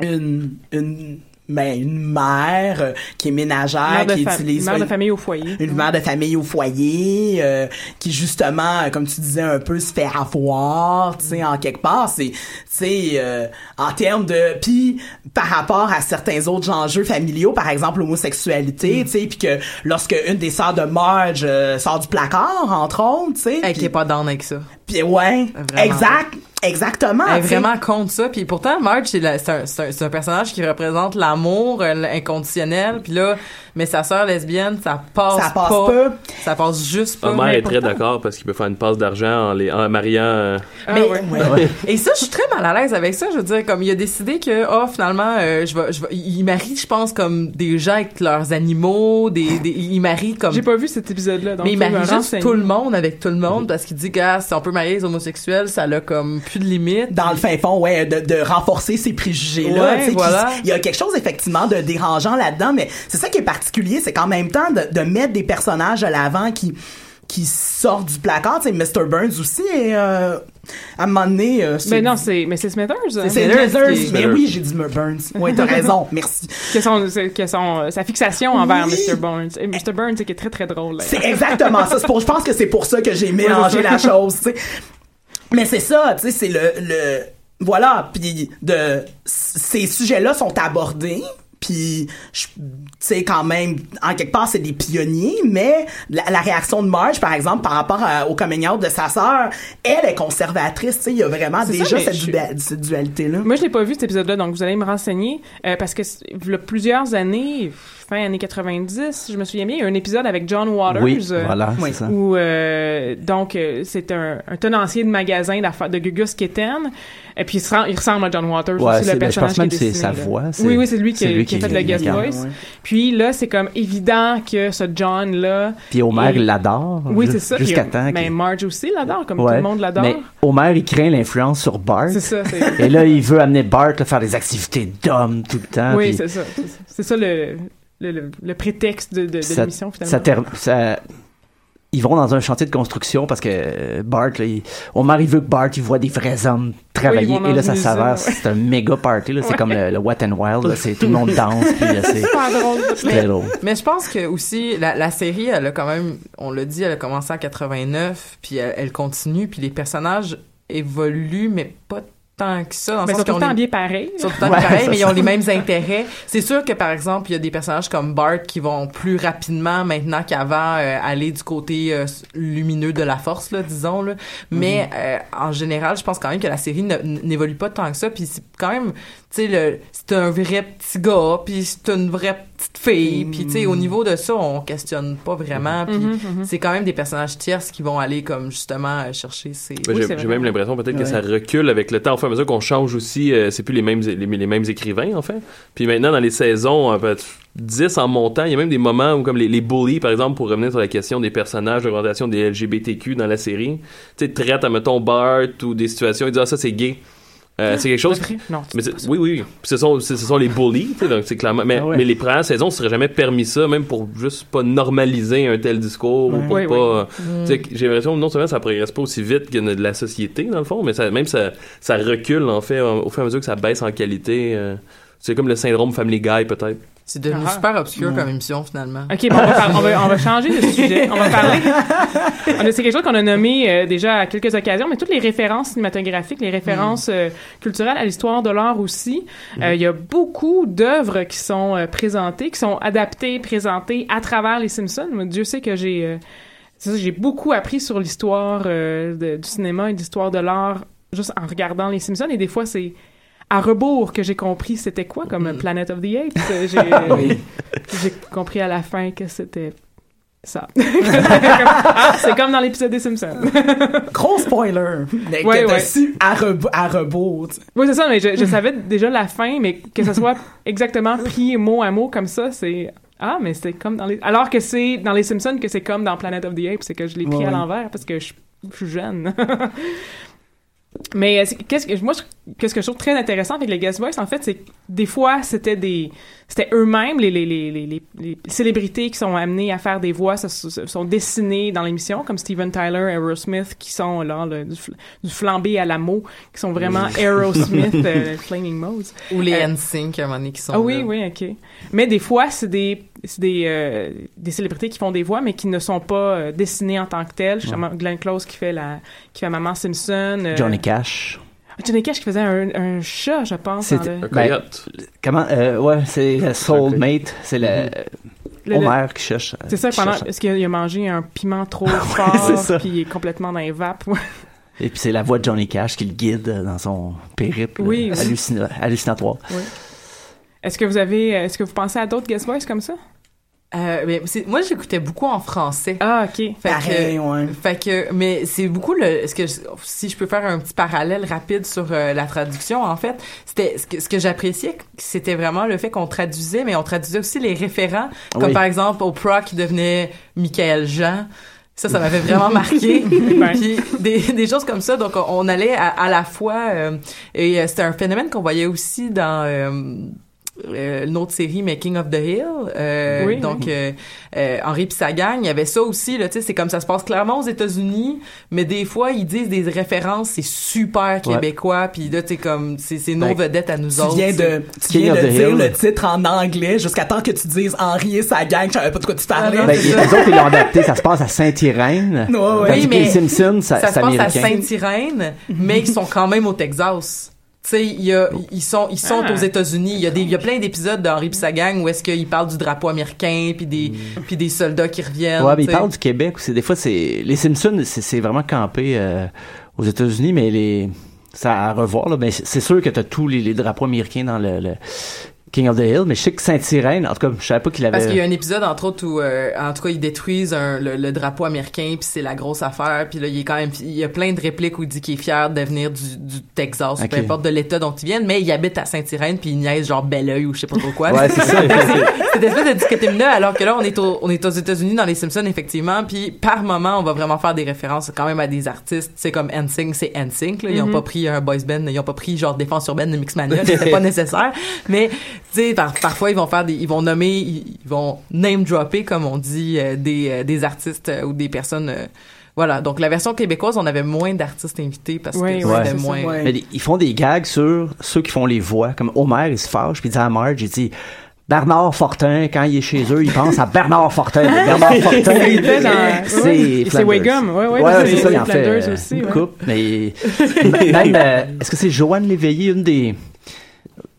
une, une, ben, une mère euh, qui est ménagère, qui utilise mère de famille au foyer. une mère de famille au foyer euh, qui justement euh, comme tu disais un peu se fait avoir tu sais en quelque part c'est tu sais euh, en termes de puis par rapport à certains autres enjeux familiaux par exemple l'homosexualité tu sais puis que lorsque une des sœurs de Marge euh, sort du placard entre autres tu sais elle qui est pas down avec ça. puis ouais Vraiment. exact exactement Elle est vraiment contre ça. Puis pourtant, Marge, c'est un, un personnage qui représente l'amour euh, inconditionnel. Puis là, mais sa sœur lesbienne, ça passe, ça passe pas. pas Ça passe juste pas. Homer est très d'accord parce qu'il peut faire une passe d'argent en, les, en mariant. euh, Ah, Mais- ouais. ouais. Et ça, je suis très mal à l'aise avec ça. Je veux dire, comme il a décidé que, oh, finalement, euh, je vais, je vais, il marie, je pense, comme des gens avec leurs animaux, des, des il marie comme. J'ai pas vu cet épisode-là, donc mais il marie juste tout le monde avec tout le monde parce qu'il dit, gars, si on peut marier les homosexuels, ça a comme plus de limites. dans le fin fond, ouais, de, de renforcer ces préjugés-là. Ouais, voilà. Il y a quelque chose effectivement de dérangeant là-dedans, mais c'est ça qui est particulier, c'est qu'en même temps de, de mettre des personnages à l'avant qui qui sortent du placard, tu sais, Mr. Burns aussi, et, euh, à un moment donné... euh, Mais non, c'est mais c'est Smithers. hein. c'est Smithers mais oui, j'ai dit Burns. Ouais, t'as raison, merci. que son, que son, sa fixation envers Oui. Mr. Burns. Et Mr. Burns, c'est qui est très très drôle. là. C'est exactement ça. C'est pour, je pense que c'est pour ça que j'ai mélangé la chose, tu sais. Mais c'est ça, tu sais, c'est le, le, voilà, puis de, ces sujets-là sont abordés, puis tu sais quand même en quelque part c'est des pionniers mais la, la réaction de Marge par exemple par rapport à- au coming out de sa sœur elle est conservatrice tu sais il y a vraiment déjà ça, cette, je- dua- cette dualité là Moi, je l'ai pas vu cet épisode-là, donc vous allez me renseigner euh, parce que il y a plusieurs années, fin années 90, je me souviens bien, il y a un épisode avec John Waters. Oui, euh, voilà, c'est ça. Où euh, donc euh, c'est un, un tenancier de magasin de Gugus Kitten. Et puis il, se rend- il ressemble à John Waters Ouais, c'est- le ben, je pense personnage qui est même que c'est dessiné, sa voix, Oui, oui, c'est lui qui, a- lui qui a qui fait le guest voice. ouais. Puis là, c'est comme évident que ce John là. Puis Homer est- l'adore. Oui, c'est ça. Jusqu'à temps Ben qu'il- Marge aussi l'adore, comme tout le monde l'adore. Mais Homer, il craint l'influence sur Bart. C'est ça, c'est- Et là, il veut amener Bart à faire des activités d'homme tout le temps. oui, puis c'est ça. C'est ça. C'est ça le, le, le- le prétexte de, de, de ça- l'émission finalement. ça ter- ça- Ils vont dans un chantier de construction parce que euh, Bart, là, il... Homer, il veut que Bart, il voit des vrais hommes travailler. Oui, et là, ça s'avère, c'est un méga party. C'est Ouais. comme le, le Wet and Wild. là. C'est tout le monde danse. C'est très drôle. Mais je pense que aussi la, la série, elle a quand même, on l'a dit, elle a commencé en 89, puis elle, elle continue, puis les personnages évoluent, mais pas tant que ça. Dans Ben, ils sont tout le temps est- habillés pareil. Ils sont tout le temps Ouais, pareils, c'est mais ils ont les mêmes intérêts. C'est sûr que, par exemple, il y a des personnages comme Bart qui vont plus rapidement maintenant qu'avant euh, aller du côté euh, lumineux de la force, là, disons. Là. Mais euh, en général, je pense quand même que la série n'évolue pas tant que ça. Puis c'est quand même, tu sais, le- c'est un vrai petit gars, puis c'est une vraie petite fille. Puis tu sais, au niveau de ça, on questionne pas vraiment. Puis Mhm, mhm. c'est quand même des personnages tierces qui vont aller comme justement euh, chercher ces... Ben, j'ai j'ai même l'impression peut-être que ça recule avec le temps. Au fur et à mesure qu'on change aussi, euh, c'est plus les mêmes, les, les mêmes écrivains, en fait. Puis maintenant, dans les saisons, euh, peut-être 10 en montant, il y a même des moments où, comme les, les bullies, par exemple, pour revenir sur la question des personnages, de l'orientation des LGBTQ dans la série, tu sais, traitent, mettons, Bart ou des situations, ils disent, ah, ça, c'est gay. Euh, c'est quelque chose. Non, mais c'est- oui, oui. Puis ce sont, ce sont les bullies, donc c'est clairement. Mais, Ah ouais. mais les premières saisons, ce serait jamais permis ça, même pour juste pas normaliser un tel discours ou pour Ouais, pas. euh, J'ai l'impression que non seulement ça progresse pas aussi vite que de la société dans le fond, mais ça, même ça, ça recule en fait au fur et à mesure que ça baisse en qualité. euh, c'est comme le syndrome Family Guy peut-être. C'est devenu Ah. super obscur Ouais. comme émission, finalement. OK, bon, on, va par- on va, on va changer de sujet. On va parler. On a- C'est quelque chose qu'on a nommé euh, déjà à quelques occasions, mais toutes les références cinématographiques, les références euh, culturelles à l'histoire de l'art aussi. Euh, Il y a beaucoup d'œuvres qui sont euh, présentées, qui sont adaptées, présentées à travers les Simpsons. Dieu sait que j'ai euh, c'est ça, j'ai beaucoup appris sur l'histoire euh, de- du cinéma et de l'histoire de l'art juste en regardant les Simpsons. Et des fois, c'est à rebours que j'ai compris c'était quoi comme euh, Planet of the Apes. J'ai Oui. j'ai compris à la fin que c'était ça. C'est comme dans l'épisode des Simpsons. Gros spoiler. Mais Ouais, que t'as ouais. su à, rebo- à rebours. Oui, c'est ça, mais je, je savais déjà la fin, mais que ça soit exactement pris mot à mot comme ça, c'est... Ah, mais c'est comme dans les... Alors que c'est dans les Simpsons que c'est comme dans Planet of the Apes, c'est que je l'ai pris Ouais, à l'envers parce que je, je suis jeune. Mais euh, qu'est-ce que moi, qu'est-ce que je trouve très intéressant avec les guest voice, en fait, c'est que des fois, c'était des... C'était eux-mêmes, les, les, les, les, les- les célébrités qui sont amenées à faire des voix, ça, sont dessinées dans l'émission, comme Steven Tyler et Aerosmith, qui sont là, le- du, fl- du flambé à la mot, qui sont vraiment Aerosmith, euh, Flaming Modes. Ou les Euh, NSYNC, à un moment donné, qui sont ah oui, là. oui, ok. Mais des fois, c'est des, c'est des, euh, des célébrités qui font des voix, mais qui ne sont pas euh, dessinées en tant que telles. Glenn Close qui fait la, qui fait Maman Simpson. euh, Johnny Cash. Johnny Cash qui faisait un, un chat, je pense. C'est le- ben, comment euh, ouais, c'est le soulmate, c'est le Le- Homer qui cherche. C'est ça, pendant, est-ce qu'il a, mangé un piment trop fort, c'est ça. puis il est complètement dans les vapes. ouais. Et puis c'est la voix de Johnny Cash qui le guide dans son périple Oui, oui. hallucina- hallucinatoire. Oui. Est-ce que vous avez, est-ce que vous pensez à d'autres guest voice comme ça? Euh, mais c'est- moi, j'écoutais beaucoup en français. Ah, ok. Fait Pareil, que, ouais. fait que, mais c'est beaucoup le, est-ce que, si je peux faire un petit parallèle rapide sur euh, la traduction, en fait, c'était, ce que, ce que j'appréciais, c'était vraiment le fait qu'on traduisait, mais on traduisait aussi les référents, comme Oui. par exemple Oprah qui devenait Michael Jean. Ça, ça m'avait vraiment marqué. Puis des, des choses comme ça. Donc, on, on allait à, à la fois... euh, et euh, c'était un phénomène qu'on voyait aussi dans... euh, une autre série Making of the Hill euh, Oui, donc oui. euh, euh, Henri pis sa gang il y avait ça aussi là tu sais c'est comme ça se passe clairement aux États-Unis mais des fois ils disent des références c'est super québécois puis là tu sais comme c'est c'est nos Ben, vedettes à nous Tu autres viens de, tu King viens de dire Hill. le titre en anglais jusqu'à temps que tu dises Henri et sa gang. Je savais pas de quoi tu parlais. Ah Ben, les autres, ils l'ont adapté, ça se passe à Saint-Irène. Ouais, ouais. Oui, que les mais Simpsons, ça, ça se passe à. Saint-Irène mais ils sont quand même au Texas sais, il y a, ils sont, ils sont Ah. aux États-Unis. Il y a des, il y a plein d'épisodes d'Henri pis sa gang où est-ce qu'ils parlent du drapeau américain puis des, puis des soldats qui reviennent. Ouais, mais il tu sais. parle du Québec aussi. Des fois, c'est les Simpsons, c'est c'est vraiment campé euh, aux États-Unis, mais les ça à revoir là. Mais c'est c'est sûr que t'as tous les, les drapeaux américains dans le, le King of the Hill. Mais je sais que Saint-Irène, en tout cas, je savais pas qu'il avait. Parce qu'il y a un épisode entre autres où euh, en tout cas ils détruisent un- le, le drapeau américain puis c'est la grosse affaire puis là il est quand même il y a plein de répliques où il dit qu'il est fier de venir du, du Texas ou Ok. peu importe de l'état dont il vient mais il habite à Saint-Irène puis il niaise genre Belleuil ou je sais pas trop quoi. Ouais, c'est ça. Cette espèce de dichotomie là alors que là on est au, on est aux États-Unis dans les Simpsons effectivement puis par moment on va vraiment faire des références quand même à des artistes c'est comme NSYNC c'est NSYNC là ils ont Mhm. pas pris un boys band ils ont pas pris genre défense urbaine de Mixmania c'était pas nécessaire mais sais par- parfois ils vont faire des ils vont nommer ils, ils vont name dropper comme on dit euh, des euh, des artistes euh, ou des personnes euh, voilà donc la version québécoise on avait moins d'artistes invités parce Oui, que oui, ça, moins ouais. Mais ils font des gags sur ceux qui font les voix. Comme Homer, il se fâche, puis il dit à Marge, il dit Bernard Fortin, quand il est chez eux, il pense à Bernard Fortin. Bernard Fortin, c'est c'est ouais, ouais, ouais, c'est- ça, il en c'est fait aussi, une ouais. coupe. Mais même, euh, est-ce que c'est Joanne Léveillé, une des...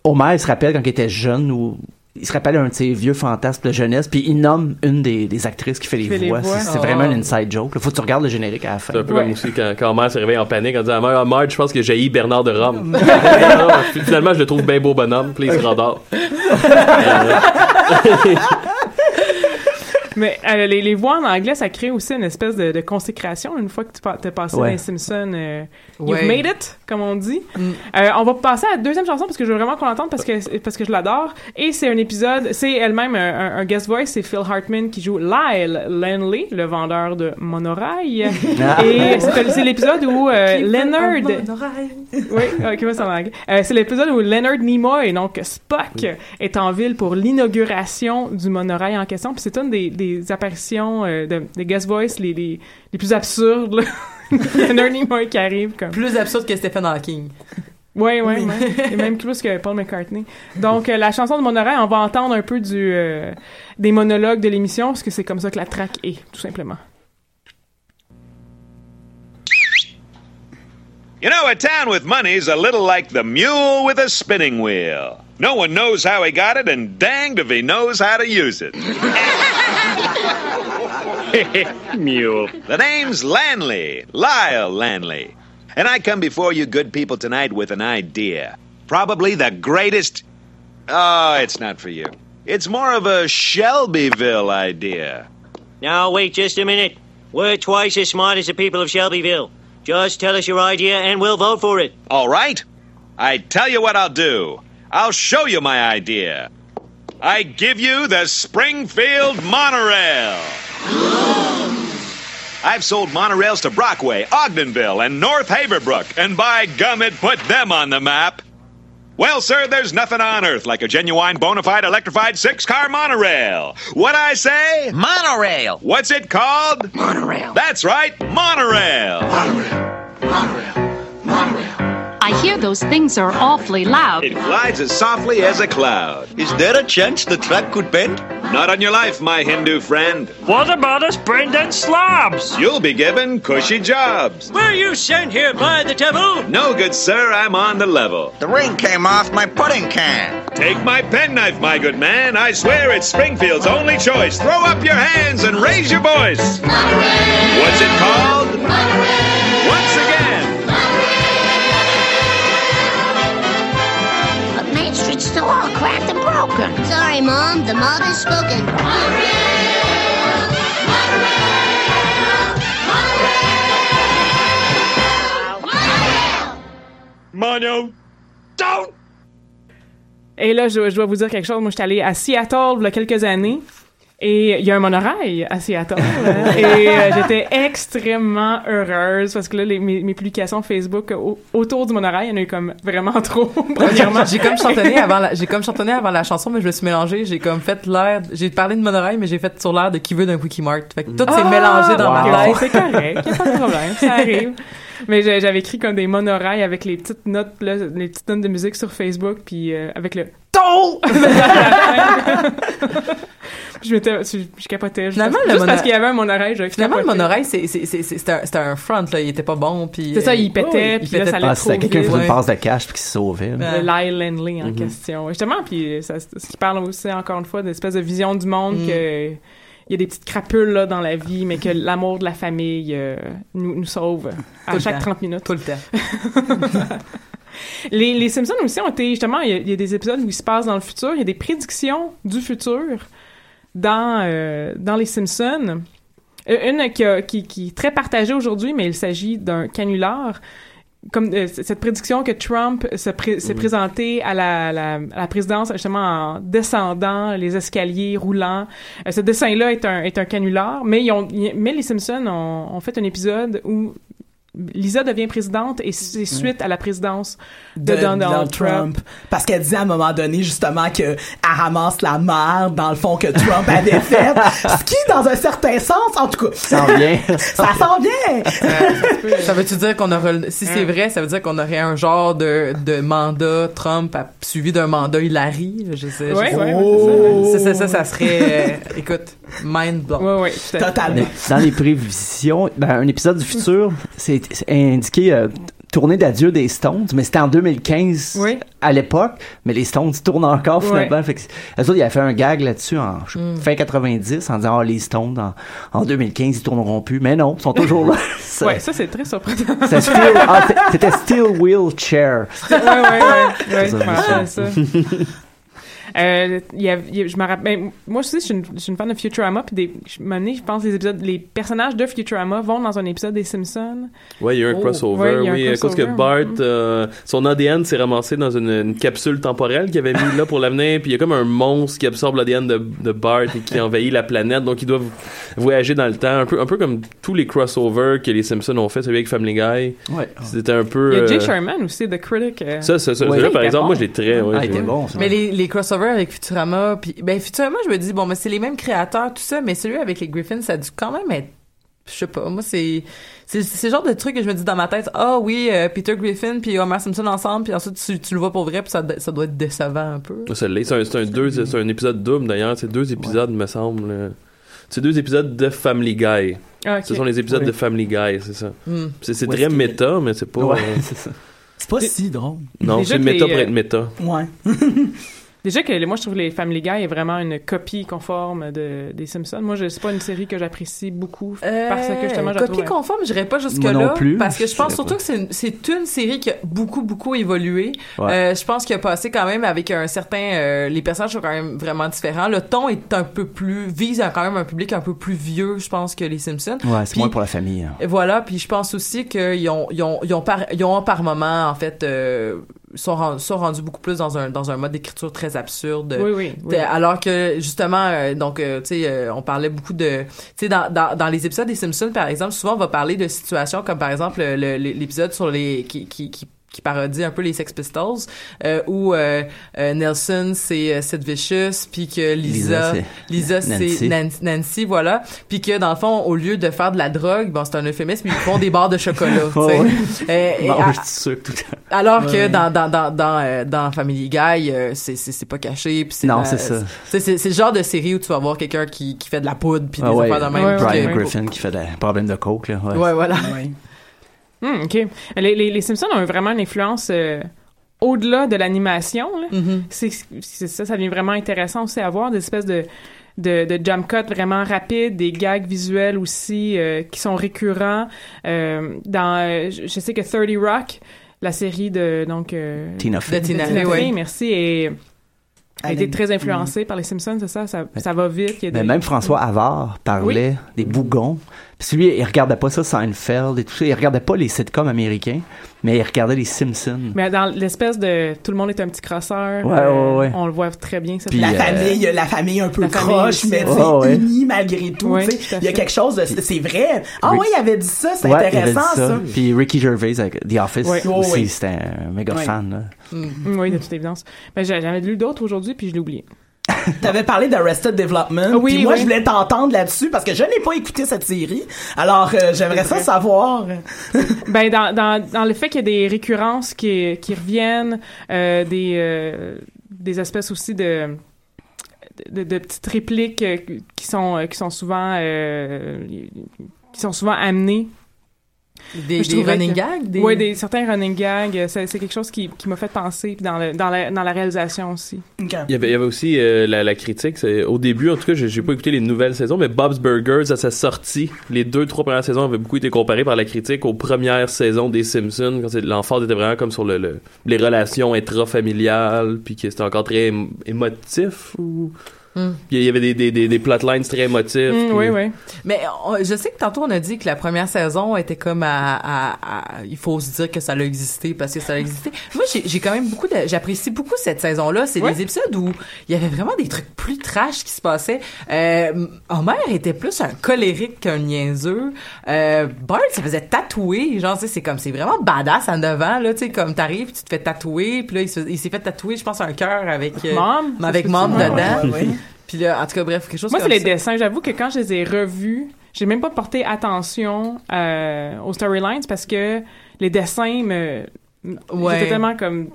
Homer se rappelle quand il était jeune ou il se rappelle un de ses vieux fantasmes de jeunesse, puis il nomme une des, des actrices qui fait les fait les voix. voix. C'est c'est Oh. vraiment un inside joke. là. Faut que tu regardes le générique à la fin. C'est un peu Ouais. comme aussi quand, quand Mère s'est réveillée en panique en disant à Mère, ah, Marge, je pense que j'ai Bernard de Rome. Finalement, je le trouve bien beau bonhomme, puis il se rendort. Mais euh, les, les voix en anglais, ça crée aussi une espèce de, de consécration une fois que tu pa- t'es passé Ouais. dans les Simpsons. euh, You've Ouais. made it, comme on dit. Mm. Euh, on va passer à la deuxième chanson parce que je veux vraiment qu'on l'entende parce que, parce que je l'adore. Et c'est un épisode, c'est elle-même un, un- un guest voice, c'est Phil Hartman qui joue Lyle Lanley, le vendeur de monorail. Ah. Et c'est l'épisode où euh, Leonard... Oui, ok, moi, c'est en anglais. Euh, c'est l'épisode où Leonard Nimoy, donc Spock, est en ville pour l'inauguration du monorail en question. Puis c'est une des, des apparitions euh, de, des guest voice les, les, les plus absurdes. là. Leonard Nimoy qui arrive comme... plus absurde que Stephen Hawking Oui, oui, oui. Et même plus que Paul McCartney. Donc, euh, la chanson de monorail, on va entendre un peu du euh, des monologues de l'émission, parce que c'est comme ça que la track est, tout simplement. You know, a town with money's a little like the mule with a spinning wheel. No one knows how he got it, and danged if he knows how to use it. mule. The name's Lanley, Lyle Lanley. And I come before you good people tonight with an idea. Probably the greatest. Oh, it's not for you. It's more of a Shelbyville idea. Now, wait just a minute. We're twice as smart as the people of Shelbyville. Just tell us your idea and we'll vote for it. All right. I tell you what I'll do. I'll show you my idea. I give you the Springfield Monorail. I've sold monorails to Brockway, Ogdenville, and North Haverbrook, and by gum, it put them on the map. Well, sir, there's nothing on earth like a genuine, bona fide, electrified six car monorail. What I say? Monorail. What's it called? Monorail. That's right, monorail. Monorail. Monorail. monorail. I hear those things are awfully loud. It glides as softly as a cloud. Is there a chance the track could bend? Not on your life, my Hindu friend. What about us Brendan slobs? You'll be given cushy jobs. Were you sent here by the devil? No, good sir, I'm on the level. The ring came off my pudding can. Take my penknife, my good man. I swear it's Springfield's only choice. Throw up your hands and raise your voice. What's it called? Once again. Street's still all cracked and broken. Sorry, Mom. The mob has spoken. Mono, don't! Et là, je, je dois vous dire quelque chose. Moi, j'étais allée à Seattle il y a quelques années. Et il y a un monorail à Seattle. hein. et euh, j'étais extrêmement heureuse parce que là, les- mes, mes publications Facebook au- autour du monorail, il y en a eu comme vraiment trop, premièrement. j'ai comme chantonné avant la, j'ai comme chantonné avant la chanson mais je me suis mélangée j'ai comme fait l'air j'ai parlé de monorail mais j'ai fait sur l'air de qui veut d'un Quickie Mart fait que tout s'est Ah! mélangé dans Wow. ma tête C'est correct, y a pas de problème, ça arrive. Mais j'avais écrit comme des monorails avec les petites notes, là, les petites notes de musique sur Facebook, puis euh, avec le tôt! je m'étais, je, je capotais. Finalement, parce, le juste mono- parce qu'il y avait un monoreille, je Finalement, le capotais. monoreil, c'est, c'est, c'est, c'est- c'était un, c'était un front, là. Il était pas bon, puis... C'est ça, il euh, pétait, puis il là, pétait ça pas. allait Ah, trop quelqu'un qui faisait une passe de cash puis qui se sauvait. là. Le Lyle Landley en Mhm. question. Justement, puis ça, ce qui parle aussi, encore une fois, d'espèce de vision du monde Mm. que il y a des petites crapules là dans la vie, mais que l'amour de la famille euh, nous, nous sauve à Tout chaque temps. 30 minutes. Tout le temps. Les, les Simpsons aussi ont été, justement, il y, a, il y a des épisodes où il se passe dans le futur, il y a des prédictions du futur dans, euh, dans les Simpsons. Euh, Une qui, a- qui, qui est très partagée aujourd'hui, mais il s'agit d'un canular. Comme euh, cette prédiction que Trump se pré- s'est présenté à la, la, à la présidence justement en descendant les escaliers roulants. Euh, ce dessin-là est un, est un canular, mais, ils ont, ils- mais les Simpsons ont, ont fait un épisode où Lisa devient présidente et c'est suite à la présidence de, Donald, Trump. Parce qu'elle dit à un moment donné, justement, que elle ramasse la merde, dans le fond, que Trump avait fait. Ce qui, dans un certain sens, en tout cas. Ça en vient. ça s'en vient! Ça veut-tu dire qu'on aurait, si c'est vrai, ça veut dire qu'on aurait un genre de, de mandat Trump à- suivi d'un mandat Hillary, je sais. je Ouais, sais. ouais, ça, ça, ça, ça serait, euh, écoute, mind blown. À fait. Totalement. Dans les prévisions, ben, un épisode du futur, c'est c'est indiqué euh, tournée d'adieu des Stones, mais c'était en 2015 Oui. à l'époque, mais les Stones tournent encore finalement. Fait que, eux autres, ils avaient fait un gag là-dessus en Mm. fin 90 en disant, ah, les Stones, en, en 2015, ils tourneront plus. Mais non, ils sont toujours là. Ça- Ouais, ça c'est très surprenant. ah, C'était Still Wheelchair. ouais, ouais, ouais, ouais, ça. Euh, il y a- il y a- je me rappelle, ben, moi aussi, je suis une, je suis une fan de Futurama, puis des, je, je pense les épisodes, les personnages de Futurama vont dans un épisode des Simpsons. Ouais, il y a un Oh. crossover, Ouais, a un oui, à cause que crossover. Bart, euh, son ADN s'est ramassé dans une, une capsule temporelle qu'il avait mis là pour l'avenir, puis il y a comme un monstre qui absorbe l'ADN de, de Bart et qui envahit la planète, donc ils doivent voyager dans le temps, un peu, un peu comme tous les crossovers que les Simpsons ont fait, celui avec Family Guy. Ouais. C'était un peu... Il y a Jay euh, Sherman aussi, The Critic. euh, ça, ça, ça, Ouais. par exemple, bon. moi, je l'ai très... ouais, Ah, il était bon, ça. Mais les, les crossovers avec Futurama, puis ben Futurama, je me dis bon, mais c'est les mêmes créateurs, tout ça, mais celui avec les Griffins, ça a dû quand même être, je sais pas, moi c'est c'est le genre de truc que je me dis dans ma tête, ah oui, euh, Peter Griffin puis Homer Simpson ensemble, puis ensuite tu, tu le vois pour vrai, puis ça, ça doit être décevant un peu. C'est un, c'est un, deux, c'est un épisode double d'ailleurs. C'est deux épisodes, me semble. C'est deux épisodes de Family Guy. Ah. Ce sont les épisodes Oui. de Family Guy, c'est ça. Hmm. C'est très méta, mais c'est pas. Ouais, euh, c'est ça. C'est pas si drôle. non, c'est méta les, pour euh, être méta. Ouais. Déjà que moi, je trouve les Family Guy est vraiment une copie conforme de, des Simpsons. Moi, je- c'est pas une série que j'apprécie beaucoup parce que justement, je Euh, copie trouve- conforme, j'irais pas jusque Moi non là plus. parce que je pense Je surtout que c'est une, c'est une série qui a beaucoup beaucoup évolué. Ouais. Euh, je pense qu'il a passé quand même avec un certain euh, les personnages sont quand même vraiment différents. Le ton est un peu plus vise à quand même un public un peu plus vieux, je pense que les Simpsons. Ouais, c'est Puis- moins pour la famille. hein. Et voilà, puis je pense aussi qu'ils ont, ils ont, ils ont, par, ils ont par moment, en fait, euh, sont, ren- sont rendus beaucoup plus dans un, dans un mode d'écriture très absurde. Oui, oui. oui. Alors que justement, euh, donc euh, tu sais, euh, on parlait beaucoup de, tu sais, dans, dans, dans les épisodes des Simpsons par exemple, souvent on va parler de situations comme par exemple le- le- l'épisode sur les qui qui, qui qui parodie un peu les Sex Pistols, euh, où euh, euh, Nelson c'est Sid Vicious, puis que Lisa, Lisa, c'est Nancy. Nancy. Nancy, voilà, puis que dans le fond au lieu de faire de la drogue, bon c'est un euphémisme, ils font des barres de chocolat, tu sais. Ouais, et Bon, à- je suis sûr tout alors que dans dans dans dans euh, dans Family Guy, euh, c'est c'est c'est pas caché puis c'est Non, c'est ça. c'est c'est c'est le genre de série où tu vas voir quelqu'un qui qui fait de la poudre puis des Ah ouais, affaires de même. Brian que- Griffin qui fait des problèmes de coke, là. Ouais. Ouais, voilà. Hmm, OK. Les, les, les Simpsons ont vraiment une influence euh, au-delà de l'animation. Mhm. C'est ça, ça devient vraiment intéressant aussi à voir, des espèces de, de, de jump cuts vraiment rapides, des gags visuels aussi euh, qui sont récurrents. Euh, dans, euh, je je sais que 30 Rock, la série de donc euh, Tina Fey. De Tina Tina Fey, ouais. merci, et a été très influencée par les Simpsons, c'est ça? ça? Ça va vite. il y a Mais des- même François Havard parlait des bougons. Parce que lui, il regardait pas ça, Seinfeld et tout ça. Il regardait pas les sitcoms américains, mais il regardait les Simpsons. Mais dans l'espèce de tout le monde est un petit crosseur, Ouais, euh, ouais, ouais. on le voit très bien. cette Puis, La euh, famille, la famille un peu croche, mais sais, Ouais, unie malgré tout. Il y a quelque chose de, c'est vrai. Ah Rick- ouais, il avait dit ça, c'est il intéressant ça. Puis Ricky Gervais avec The Office aussi, ouais. c'était un méga Ouais. fan. Là. Mm, Oui, de toute évidence. Ben, j'avais lu d'autres aujourd'hui, puis je l'ai oublié. T'avais parlé d'Arrested Development. Oui, puis moi, oui. je voulais t'entendre là-dessus parce que je n'ai pas écouté cette série. Alors, euh, j'aimerais ça savoir. Ben, dans, dans, dans le fait qu'il y a des récurrences qui, qui reviennent, euh, des, euh, des espèces aussi de de, de petites répliques qui sont qui sont souvent qui sont souvent amenées Des- Je des trouvais running gags, des- Ouais, des certains running gags. C'est c'est quelque chose qui, qui m'a fait penser puis dans, le, dans, la, dans la réalisation aussi. Il y avait, il y avait aussi euh, la, la critique. c'est- Au début, en tout cas, j'ai j'ai pas écouté les nouvelles saisons, mais Bob's Burgers, à sa sortie, les deux, trois premières saisons avaient beaucoup été comparées par la critique aux premières saisons des Simpsons, quand c'est- l'emphase était vraiment comme sur le, le- les relations intrafamiliales, puis que c'était encore très ém- émotif. Ou... Il y avait des, des, des, des plotlines très émotifs. Mm, puis- oui, oui. Mais on- je sais que tantôt on a dit que la première saison était comme à, à- à- il faut se dire que ça a existé parce que ça a existé. Moi j'ai j'ai quand même beaucoup de j'apprécie beaucoup cette saison là, c'est Ouais. des épisodes où il y avait vraiment des trucs plus trash qui se passaient. Euh, Homer était plus un colérique qu'un niaiseux. Euh, Bart se faisait tatouer, genre tu sais c'est comme c'est vraiment badass en devant là, tu sais comme t'arrives, tu te fais tatouer, puis là il se- il s'est fait tatouer, je pense un cœur avec euh, Mom, avec Mom dedans. Ouais, ouais, ouais. Puis là en tout cas bref quelque chose Moi, c'est les ça. dessins. J'avoue que quand je les ai revus, j'ai même pas porté attention euh, aux storylines parce que les dessins me. Ouais. J'étais tellement comme.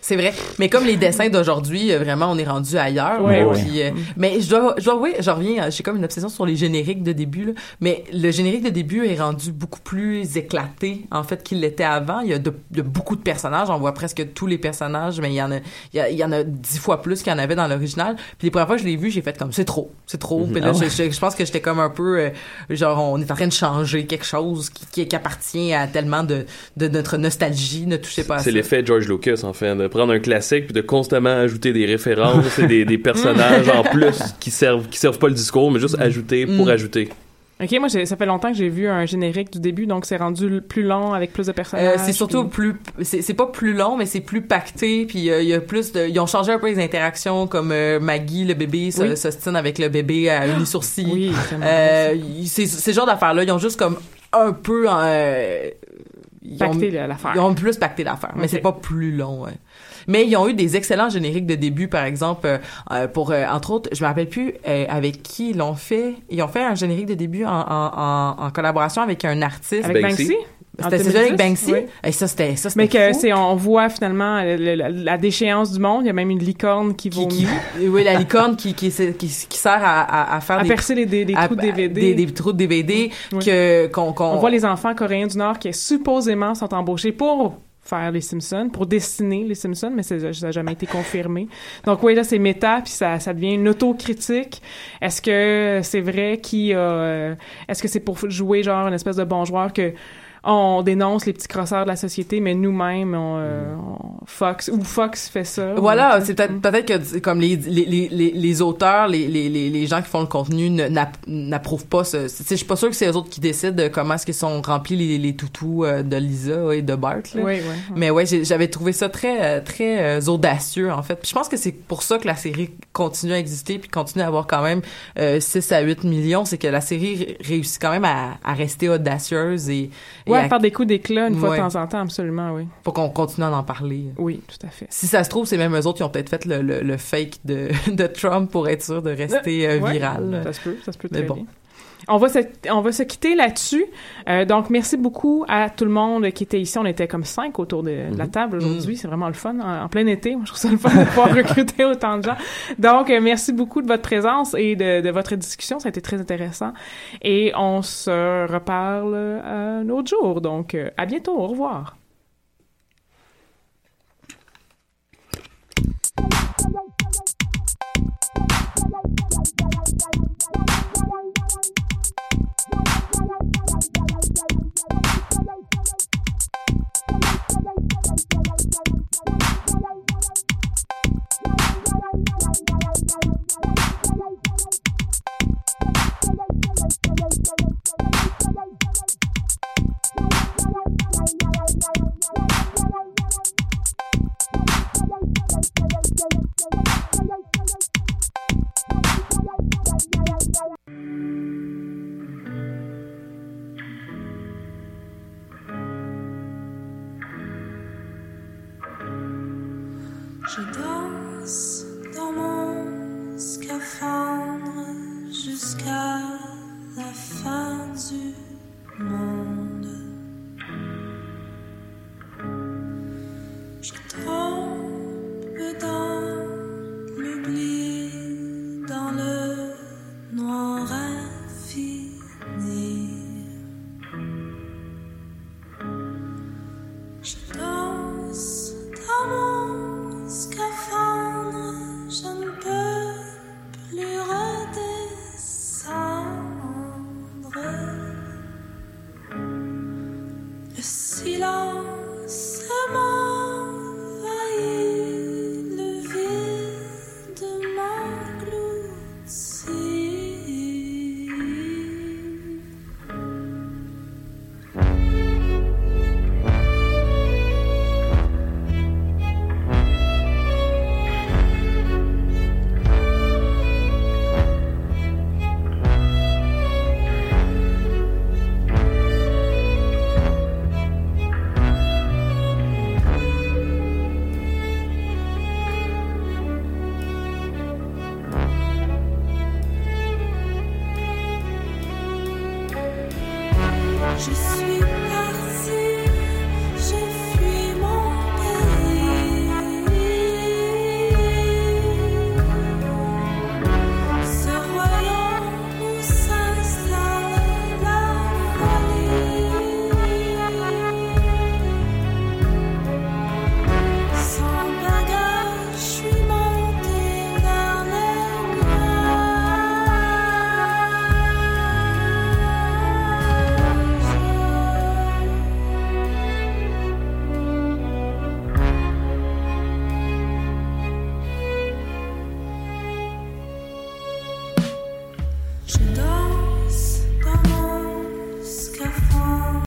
C'est vrai. Mais comme les dessins d'aujourd'hui, euh, vraiment, on est rendu ailleurs. Ouais, là, ouais. puis, euh, mais je dois, je dois avouer, je reviens, euh, j'ai comme une obsession sur les génériques de début, là. Mais le générique de début est rendu beaucoup plus éclaté, en fait, qu'il l'était avant. Il y a de, de beaucoup de personnages. On voit presque tous les personnages, mais il y en a, il y, a- il y en a dix fois plus qu'il y en avait dans l'original. Puis les premières fois que je l'ai vu, j'ai fait comme, c'est trop, c'est trop. Mhm. Puis là, Ah je, je- je pense que j'étais comme un peu, euh, genre, on est en train de changer quelque chose qui, qui, qui appartient à tellement de, de notre nostalgie. Ne touchez pas à ça. C'est l'effet George Lucas, en fait, de prendre un classique puis de constamment ajouter des références et des, des personnages en plus qui servent qui servent pas le discours, mais juste ajouter pour Mm. ajouter. Ok, moi, ça fait longtemps que j'ai vu un générique du début, donc c'est rendu plus long avec plus de Euh, personnages. c'est surtout puis- plus c'est c'est pas plus long mais c'est plus pacté puis euh, il y a plus de ils ont changé un peu les interactions comme euh, Maggie le bébé se- Oui. s'ostine avec le bébé à une sourcil Oui, c'est euh, ces genres d'affaires là ils ont juste comme un peu euh, ils Pacté ont, l'affaire. ils ont plus pacté l'affaire mais c'est pas plus long ouais. Mais ils ont eu des excellents génériques de début, par exemple, euh, euh, pour, euh, entre autres, je me rappelle plus euh, avec qui ils l'ont fait. Ils ont fait un générique de début en, en, en, en collaboration avec un artiste. Avec Banksy? C'était celui avec 2010? Banksy? Oui. Et ça, c'était, ça, c'était Mais que c'est, on voit finalement le- le- la, la déchéance du monde. Il y a même une licorne qui qui, vomit. qui- oui, la licorne qui, qui, qui, qui sert à, à, à faire À des, percer les, des, des à- trous de DVD. Des, des trous de DVD Oui. que, qu'on, qu'on, On voit les enfants coréens du Nord qui supposément sont embauchés pour faire les Simpsons, pour dessiner les Simpsons, mais ça n'a jamais été confirmé. Donc oui, là, c'est méta, puis ça, ça devient une autocritique. Est-ce que c'est vrai qui a... euh, Est-ce que c'est pour jouer, genre, une espèce de bon joueur que on dénonce les petits crosseurs de la société, mais nous-mêmes, on, euh, on- Fox, ou Fox fait ça. Voilà, c'est peut-être peut-être que c'est comme les, les, les, les, les auteurs, les, les, les, gens qui font le contenu n'approuvent pas ce. Je suis pas sûre que c'est eux autres qui décident de comment est-ce qu'ils sont remplis les, les toutous euh, de Lisa et de Bart. là. Oui, oui. Mais ouais, j'avais trouvé ça très euh, très audacieux en fait. Puis je pense que c'est pour ça que la série continue à exister puis continue à avoir quand même euh, 6 à 8 millions, c'est que la série ré- réussit quand même à, à rester audacieuse et, et Ouais, à- faire des coups d'éclat une fois Ouais. de temps en temps, absolument, oui. faut qu'on continue à en parler. Oui, tout à fait. Si ça se trouve, c'est même eux autres qui ont peut-être fait le, le, le fake de, de Trump pour être sûr de rester euh, viral. Ça se peut, ça se peut Mais très bon. bien. On va se, on va se quitter là-dessus. Euh, donc, merci beaucoup à tout le monde qui était ici. On était comme cinq autour de, de la table aujourd'hui. C'est vraiment le fun. En, en plein été, moi, je trouve ça le fun de pouvoir recruter autant de gens. Donc, euh, merci beaucoup de votre présence et de, de votre discussion. Ça a été très intéressant. Et on se reparle euh, un autre jour. Donc, à bientôt. Au revoir. blue.